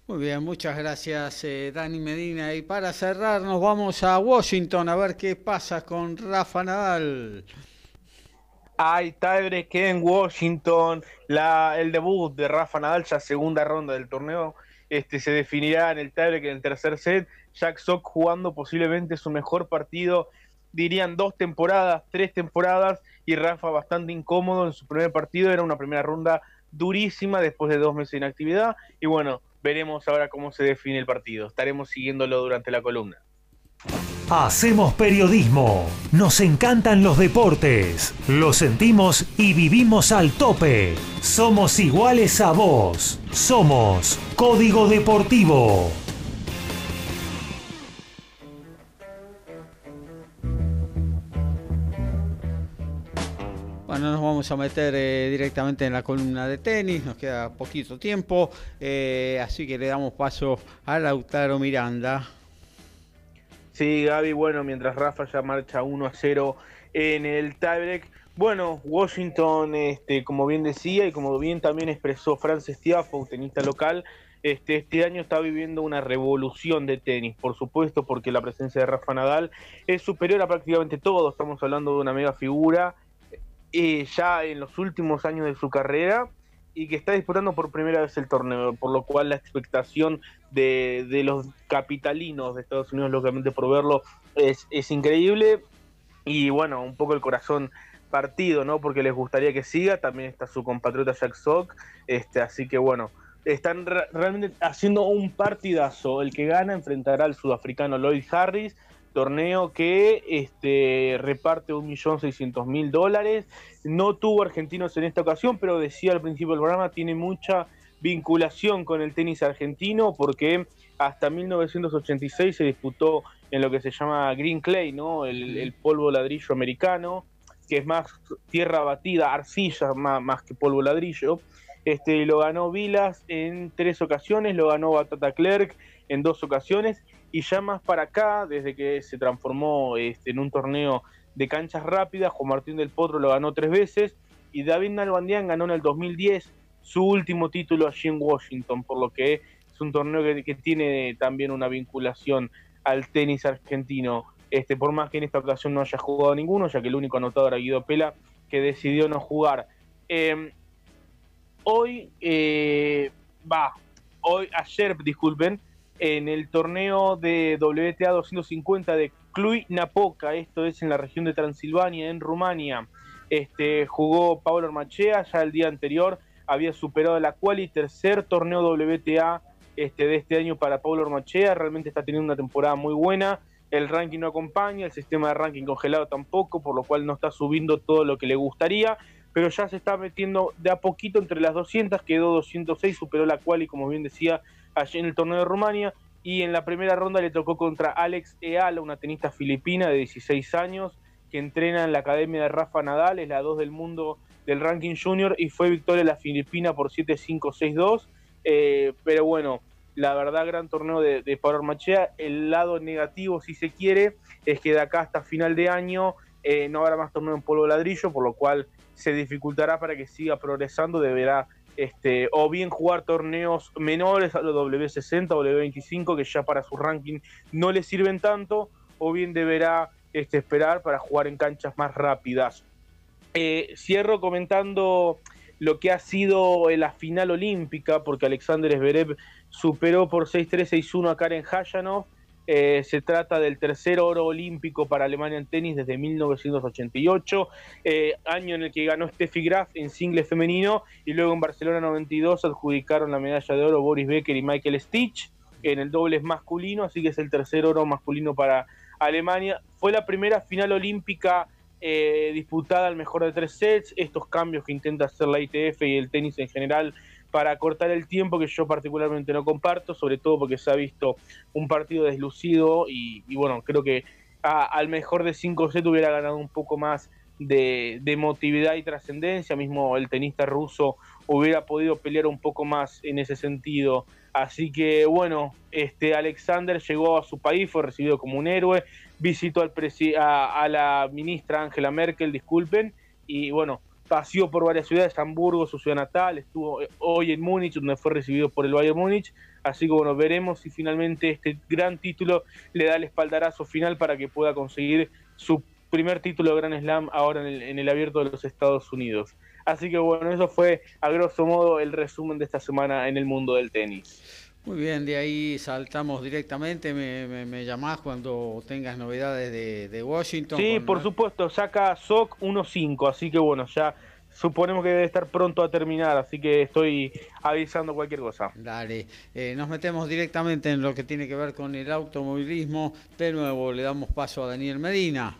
Muy bien, muchas gracias eh, Dani Medina. Y para cerrar nos vamos a Washington a ver qué pasa con Rafa Nadal. Hay tiebreak en Washington, la, el debut de Rafa Nadal, ya segunda ronda del torneo, este, se definirá en el tiebreak en el tercer set. Jack Sock jugando posiblemente su mejor partido, dirían dos temporadas, tres temporadas, y Rafa bastante incómodo en su primer partido. Era una primera ronda durísima después de dos meses de inactividad. Y bueno, veremos ahora cómo se define el partido. Estaremos siguiéndolo durante la columna. Hacemos periodismo. Nos encantan los deportes. Lo sentimos y vivimos al tope. Somos iguales a vos. Somos Código Deportivo. Bueno, nos vamos a meter eh, directamente en la columna de tenis, nos queda poquito tiempo, eh, así que le damos paso a Lautaro Miranda. Sí, Gaby, bueno, mientras Rafa ya marcha 1 a 0 en el tiebreak. Bueno, Washington, este, como bien decía y como bien también expresó Francis Tiafoe, tenista local, este, este año está viviendo una revolución de tenis, por supuesto, porque la presencia de Rafa Nadal es superior a prácticamente todo. Estamos hablando de una mega figura eh, ya en los últimos años de su carrera y que está disputando por primera vez el torneo, por lo cual la expectación de, de los capitalinos de Estados Unidos, lógicamente, por verlo es, es increíble. Y bueno, un poco el corazón partido, ¿no? Porque les gustaría que siga. También está su compatriota Jack Sock. Este, así que bueno, están realmente haciendo un partidazo. El que gana enfrentará al sudafricano Lloyd Harris. Torneo que este, reparte 1.600.000 dólares. No tuvo argentinos en esta ocasión, pero decía al principio del programa, tiene mucha vinculación con el tenis argentino porque hasta 1986 se disputó en lo que se llama green clay, ¿no? el polvo ladrillo americano que es más tierra batida, arcilla más, que polvo ladrillo. Este, lo ganó Vilas en tres ocasiones, lo ganó Batata Clerk en dos ocasiones, y ya más para acá, desde que se transformó este, en un torneo de canchas rápidas, Juan Martín del Potro lo ganó tres veces, y David Nalbandián ganó en el 2010 su último título allí en Washington, por lo que es un torneo que tiene también una vinculación al tenis argentino. Este, por más que en esta ocasión no haya jugado ninguno, ya que el único anotador era Guido Pela, que decidió no jugar. Em, hoy, eh, va, hoy, ayer, disculpen, en el torneo de WTA 250 de Cluj-Napoca, esto es en la región de Transilvania, en Rumania, este, jugó Pablo Armachea, ya el día anterior había superado la quali, tercer torneo WTA este, de este año para Pablo Armachea, realmente está teniendo una temporada muy buena, el ranking no acompaña, el sistema de ranking congelado tampoco, por lo cual no está subiendo todo lo que le gustaría, pero ya se está metiendo de a poquito entre las 200, quedó 206, superó la cual y como bien decía allí en el torneo de Rumania, y en la primera ronda le tocó contra Alex Eala, una tenista filipina de 16 años, que entrena en la academia de Rafa Nadal, es la 2 del mundo del ranking junior y fue victoria de la Filipina por 7-5-6-2, eh, pero bueno, la verdad, gran torneo de, de Pablo. El lado negativo, si se quiere, es que de acá hasta final de año eh, no habrá más torneo en polvo ladrillo, por lo cual se dificultará para que siga progresando. Deberá este, o bien jugar torneos menores a los W60, W25, que ya para su ranking no le sirven tanto, o bien deberá este, esperar para jugar en canchas más rápidas. Eh, cierro comentando lo que ha sido la final olímpica, porque Alexander Zverev superó por 6-3-6-1 a Karen Hayanov. Eh, se trata del tercer oro olímpico para Alemania en tenis desde 1988, eh, año en el que ganó Steffi Graf en single femenino y luego en Barcelona 92 adjudicaron la medalla de oro Boris Becker y Michael Stitch en el doble masculino, así que es el tercer oro masculino para Alemania. Fue la primera final olímpica eh, disputada al mejor de tres sets, estos cambios que intenta hacer la ITF y el tenis en general para cortar el tiempo que yo particularmente no comparto, sobre todo porque se ha visto un partido deslucido y, bueno, creo que al mejor de 5 sets hubiera ganado un poco más de, de emotividad y trascendencia, mismo el tenista ruso hubiera podido pelear un poco más en ese sentido. Así que bueno, este Alexander llegó a su país, fue recibido como un héroe, visitó al a, a la ministra Angela Merkel, disculpen, y bueno, paseó por varias ciudades, Hamburgo, su ciudad natal, estuvo eh, hoy en Múnich, donde fue recibido por el Bayern Múnich, así que bueno, veremos si finalmente este gran título le da el espaldarazo final para que pueda conseguir su primer título de Grand Slam ahora en el, en el abierto de los Estados Unidos. Así que bueno, eso fue a grosso modo el resumen de esta semana en el mundo del tenis. Muy bien, de ahí saltamos directamente. Me, me, llamás cuando tengas novedades de, Washington. Sí, por supuesto, saca SOC 1.5, así que bueno, ya suponemos que debe estar pronto a terminar, así que estoy avisando cualquier cosa. Dale, eh, nos metemos directamente en lo que tiene que ver con el automovilismo. De nuevo le damos paso a Daniel Medina.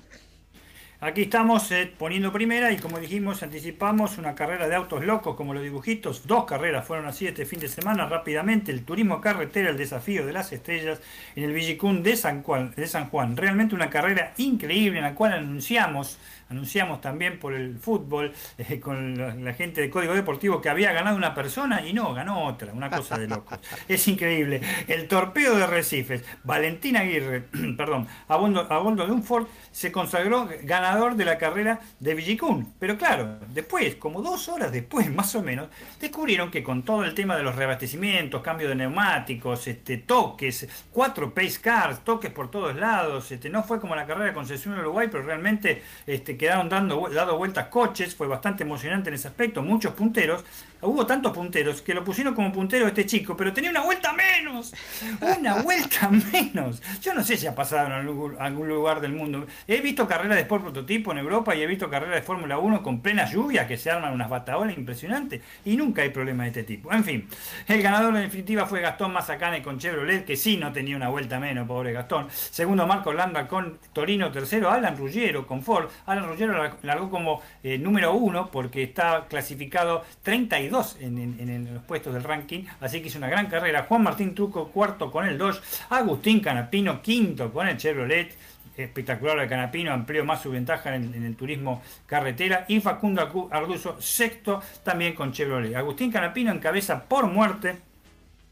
Aquí estamos eh, poniendo primera y como dijimos, anticipamos una carrera de autos locos como los dibujitos. Dos carreras fueron así este fin de semana rápidamente. El turismo carretera, el desafío de las estrellas en el Villicún de San Juan. De San Juan. Realmente una carrera increíble en la cual anunciamos anunciamos también por el fútbol [LAUGHS] eh, con la, gente de Código Deportivo que había ganado una persona y no, ganó otra, una cosa de locos. [LAUGHS] es increíble. El torpedo de Recifes, Valentín Aguirre, [CLEARS THROAT] perdón, a bordo, de un Ford, se consagró ganador de la carrera de Villicún. Pero claro, después, como dos horas después [LAUGHS] más o menos, descubrieron que con todo el tema de los reabastecimientos, cambio de neumáticos, este, toques, cuatro pace cars, toques por todos lados, este, no fue como la carrera de concesión en Uruguay, pero realmente este, quedaron dando, dado vueltas coches, fue bastante emocionante en ese aspecto, muchos punteros, hubo tantos punteros que lo pusieron como puntero este chico, pero tenía una vuelta menos, una vuelta [LAUGHS] menos. Yo no sé si ha pasado en algún, lugar del mundo. He visto carreras de Sport Prototipo en Europa y he visto carreras de Fórmula 1 con plena lluvia que se arman unas batadoras impresionantes y nunca hay problema de este tipo. En fin, el ganador en definitiva fue Gastón Mazacane con Chevrolet, que sí no tenía una vuelta menos, pobre Gastón. Segundo, Marco Landa con Torino. Tercero, Alan Ruggiero con Ford. Alan Ruggiero largó como eh, número uno porque está clasificado 32 en, los puestos del ranking, así que hizo una gran carrera. Juan Martín Truco, cuarto con el 2. Agustín Canapino, quinto con el Chevrolet espectacular el Canapino, amplió más su ventaja en, en, el turismo carretera. Y Facundo Arduzo, sexto también con Chevrolet. Agustín Canapino encabeza por muerte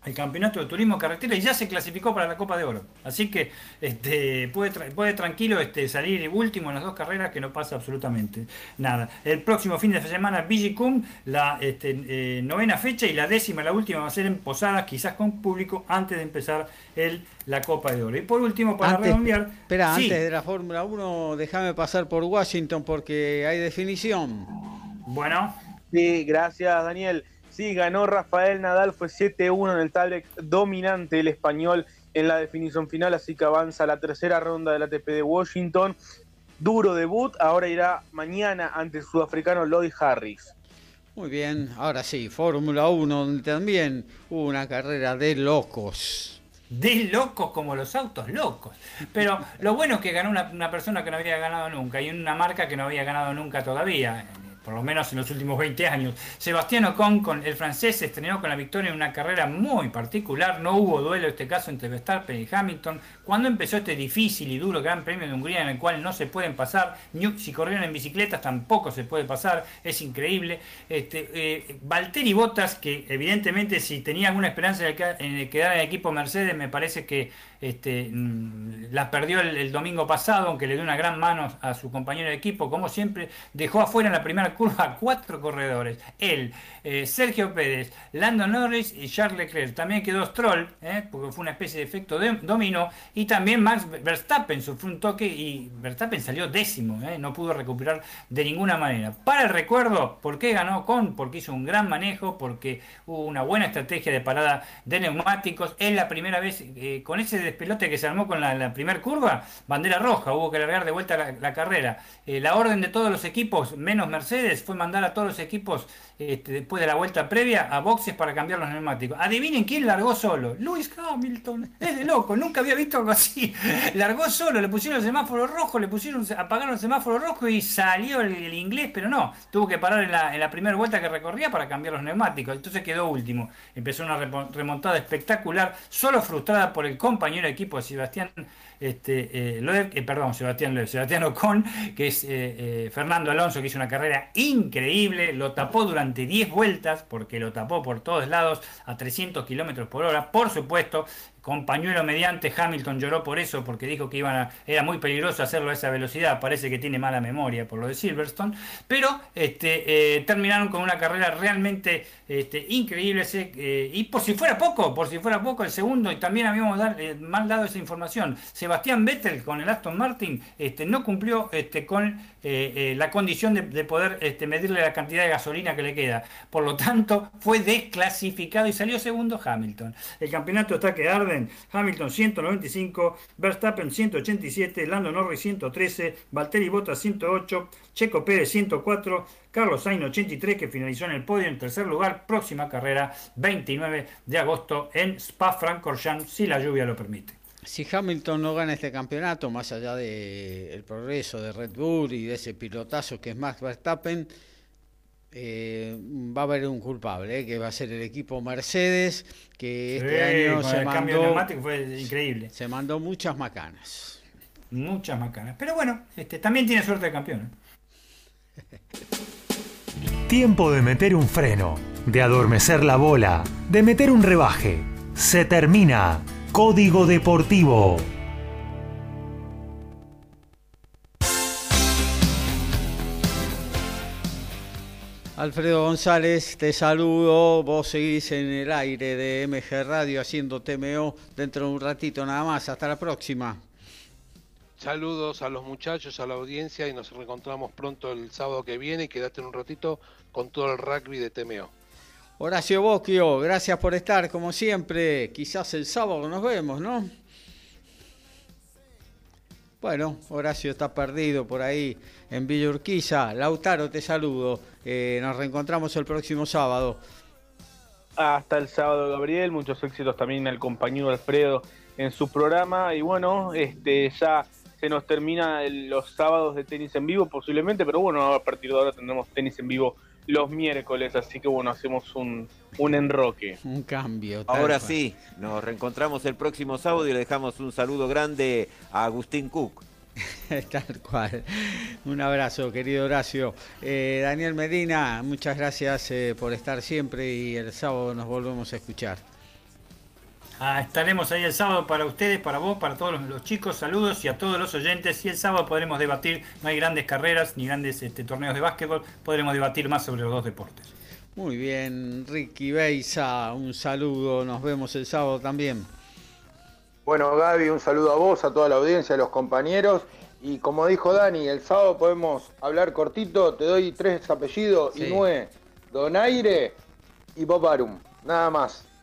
el campeonato de turismo carretera y ya se clasificó para la Copa de Oro. Así que este, puede, puede tranquilo este, salir último en las dos carreras que no pasa absolutamente nada. El próximo fin de semana Vigicum, la este, eh, novena fecha y la décima, la última, va a ser en Posadas, quizás con público, antes de empezar el, la Copa de Oro. Y por último, para redondear... Espera, antes de la Fórmula 1, déjame pasar por Washington porque hay definición. Bueno. Sí, gracias Daniel. Sí, ganó Rafael Nadal, fue 7-1 en el tablet dominante el español en la definición final, así que avanza la tercera ronda del ATP de Washington. Duro debut, ahora irá mañana ante el sudafricano Lloyd Harris. Muy bien, ahora sí, Fórmula 1, donde también hubo una carrera de locos. De locos como los autos locos. Pero lo bueno es que ganó una, una persona que no había ganado nunca y una marca que no había ganado nunca todavía por lo menos en los últimos 20 años. Sebastián Ocon, con el francés, se estrenó con la victoria en una carrera muy particular. No hubo duelo en este caso entre Verstappen y Hamilton. Cuando empezó este difícil y duro Gran Premio de Hungría en el cual no se pueden pasar, si corrieron en bicicletas tampoco se puede pasar, es increíble. Este, eh, Valtteri Bottas, que evidentemente si tenía alguna esperanza de quedar en el equipo Mercedes, me parece que este, mm, la perdió el, domingo pasado, aunque le dio una gran mano a su compañero de equipo, como siempre, dejó afuera en la primera curva a cuatro corredores. Él, eh, Sergio Pérez, Lando Norris y Charles Leclerc. También quedó Stroll, eh, porque fue una especie de efecto de dominó, y también Max Verstappen sufrió un toque y Verstappen salió décimo, eh, no pudo recuperar de ninguna manera. Para el recuerdo, ¿por qué ganó con? Porque hizo un gran manejo, porque hubo una buena estrategia de parada de neumáticos. Es la primera vez con ese pelote que se armó con la, primera curva, bandera roja, hubo que largar de vuelta la, carrera. La orden de todos los equipos, menos Mercedes, fue mandar a todos los equipos este, después de la vuelta previa a boxes para cambiar los neumáticos. Adivinen quién largó solo. Lewis Hamilton. Es de loco, nunca había visto algo así. [LAUGHS] Largó solo, le pusieron el semáforo rojo, le pusieron, apagaron el semáforo rojo y salió el, inglés, pero no. Tuvo que parar en la, en la primera vuelta que recorría para cambiar los neumáticos. Entonces quedó último. Empezó una remontada espectacular, solo frustrada por el compañero de equipo de Sebastián este, eh, eh, perdón, Sebastián Loeb, Sebastián Ocon, que es eh, Fernando Alonso, que hizo una carrera increíble, lo tapó durante 10 vueltas, porque lo tapó por todos lados a 300 kilómetros por hora, por supuesto, compañero mediante, Hamilton lloró por eso, porque dijo que iban era muy peligroso hacerlo a esa velocidad, parece que tiene mala memoria por lo de Silverstone, pero este, terminaron con una carrera realmente este, increíble, y por si fuera poco, por si fuera poco, el segundo, y también habíamos mal dado esa información, Sebastián Vettel con el Aston Martin este, no cumplió con eh, eh, la condición de, poder este, medirle la cantidad de gasolina que le queda. Por lo tanto, fue desclasificado y salió segundo Hamilton. El campeonato está que arden. Hamilton 195, Verstappen 187, Lando Norris 113, Valtteri Bottas 108, Checo Pérez 104, Carlos Sainz 83 que finalizó en el podio en tercer lugar. Próxima carrera 29 de agosto en Spa-Francorchamps si la lluvia lo permite si Hamilton no gana este campeonato, más allá del progreso de Red Bull y de ese pilotazo que es Max Verstappen, eh, va a haber un culpable, eh, que va a ser el equipo Mercedes, que este año se el mandó, cambio fue increíble. Se mandó muchas macanas. Muchas macanas. Pero bueno, este, también tiene suerte de campeón. ¿eh? [LAUGHS] Tiempo de meter un freno, de adormecer la bola, de meter un rebaje. Se termina. Código Deportivo. Alfredo González, te saludo. Vos seguís en el aire de MG Radio haciendo TMO dentro de un ratito nada más. Hasta la próxima. Saludos a los muchachos, a la audiencia y nos reencontramos pronto el sábado que viene y quédate un ratito con todo el rugby de TMO. Horacio Bosquio, gracias por estar como siempre. Quizás el sábado nos vemos, ¿no? Bueno, Horacio está perdido por ahí en Villa Urquiza. Lautaro, te saludo. Eh, nos reencontramos el próximo sábado. Hasta el sábado, Gabriel. Muchos éxitos también al compañero Alfredo en su programa. Y bueno, este ya se nos termina los sábados de tenis en vivo posiblemente, pero bueno, a partir de ahora tendremos tenis en vivo los miércoles, así que bueno, hacemos un, un enroque. [LAUGHS] Un cambio. Ahora sí, nos reencontramos el próximo sábado y le dejamos un saludo grande a Agustín Cook. [LAUGHS] Tal cual. Un abrazo, querido Horacio. Eh, Daniel Medina, muchas gracias eh, por estar siempre y el sábado nos volvemos a escuchar. Ah, estaremos ahí el sábado para ustedes, para vos, para todos los, chicos. Saludos y a todos los oyentes. Y el sábado podremos debatir, no hay grandes carreras ni grandes este, torneos de básquetbol, podremos debatir más sobre los dos deportes. Muy bien, Ricky Beisa, un saludo. Nos vemos el sábado también. Bueno, Gaby, un saludo a vos, a toda la audiencia, a los compañeros. Y como dijo Dani, el sábado podemos hablar cortito. Te doy tres apellidos: Inue, Donaire y Bob Arum. Nada más.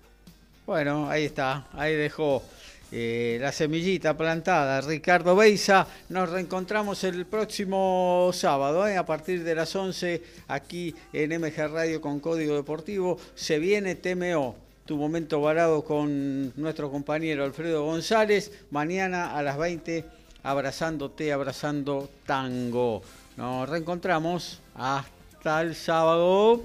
Bueno, ahí está, ahí dejó eh, la semillita plantada. Ricardo Beisa, nos reencontramos el próximo sábado, eh, a partir de las 11, aquí en MG Radio con Código Deportivo. Se viene TMO, tu momento varado con nuestro compañero Alfredo González. Mañana a las 20, abrazándote, abrazando tango. Nos reencontramos hasta el sábado.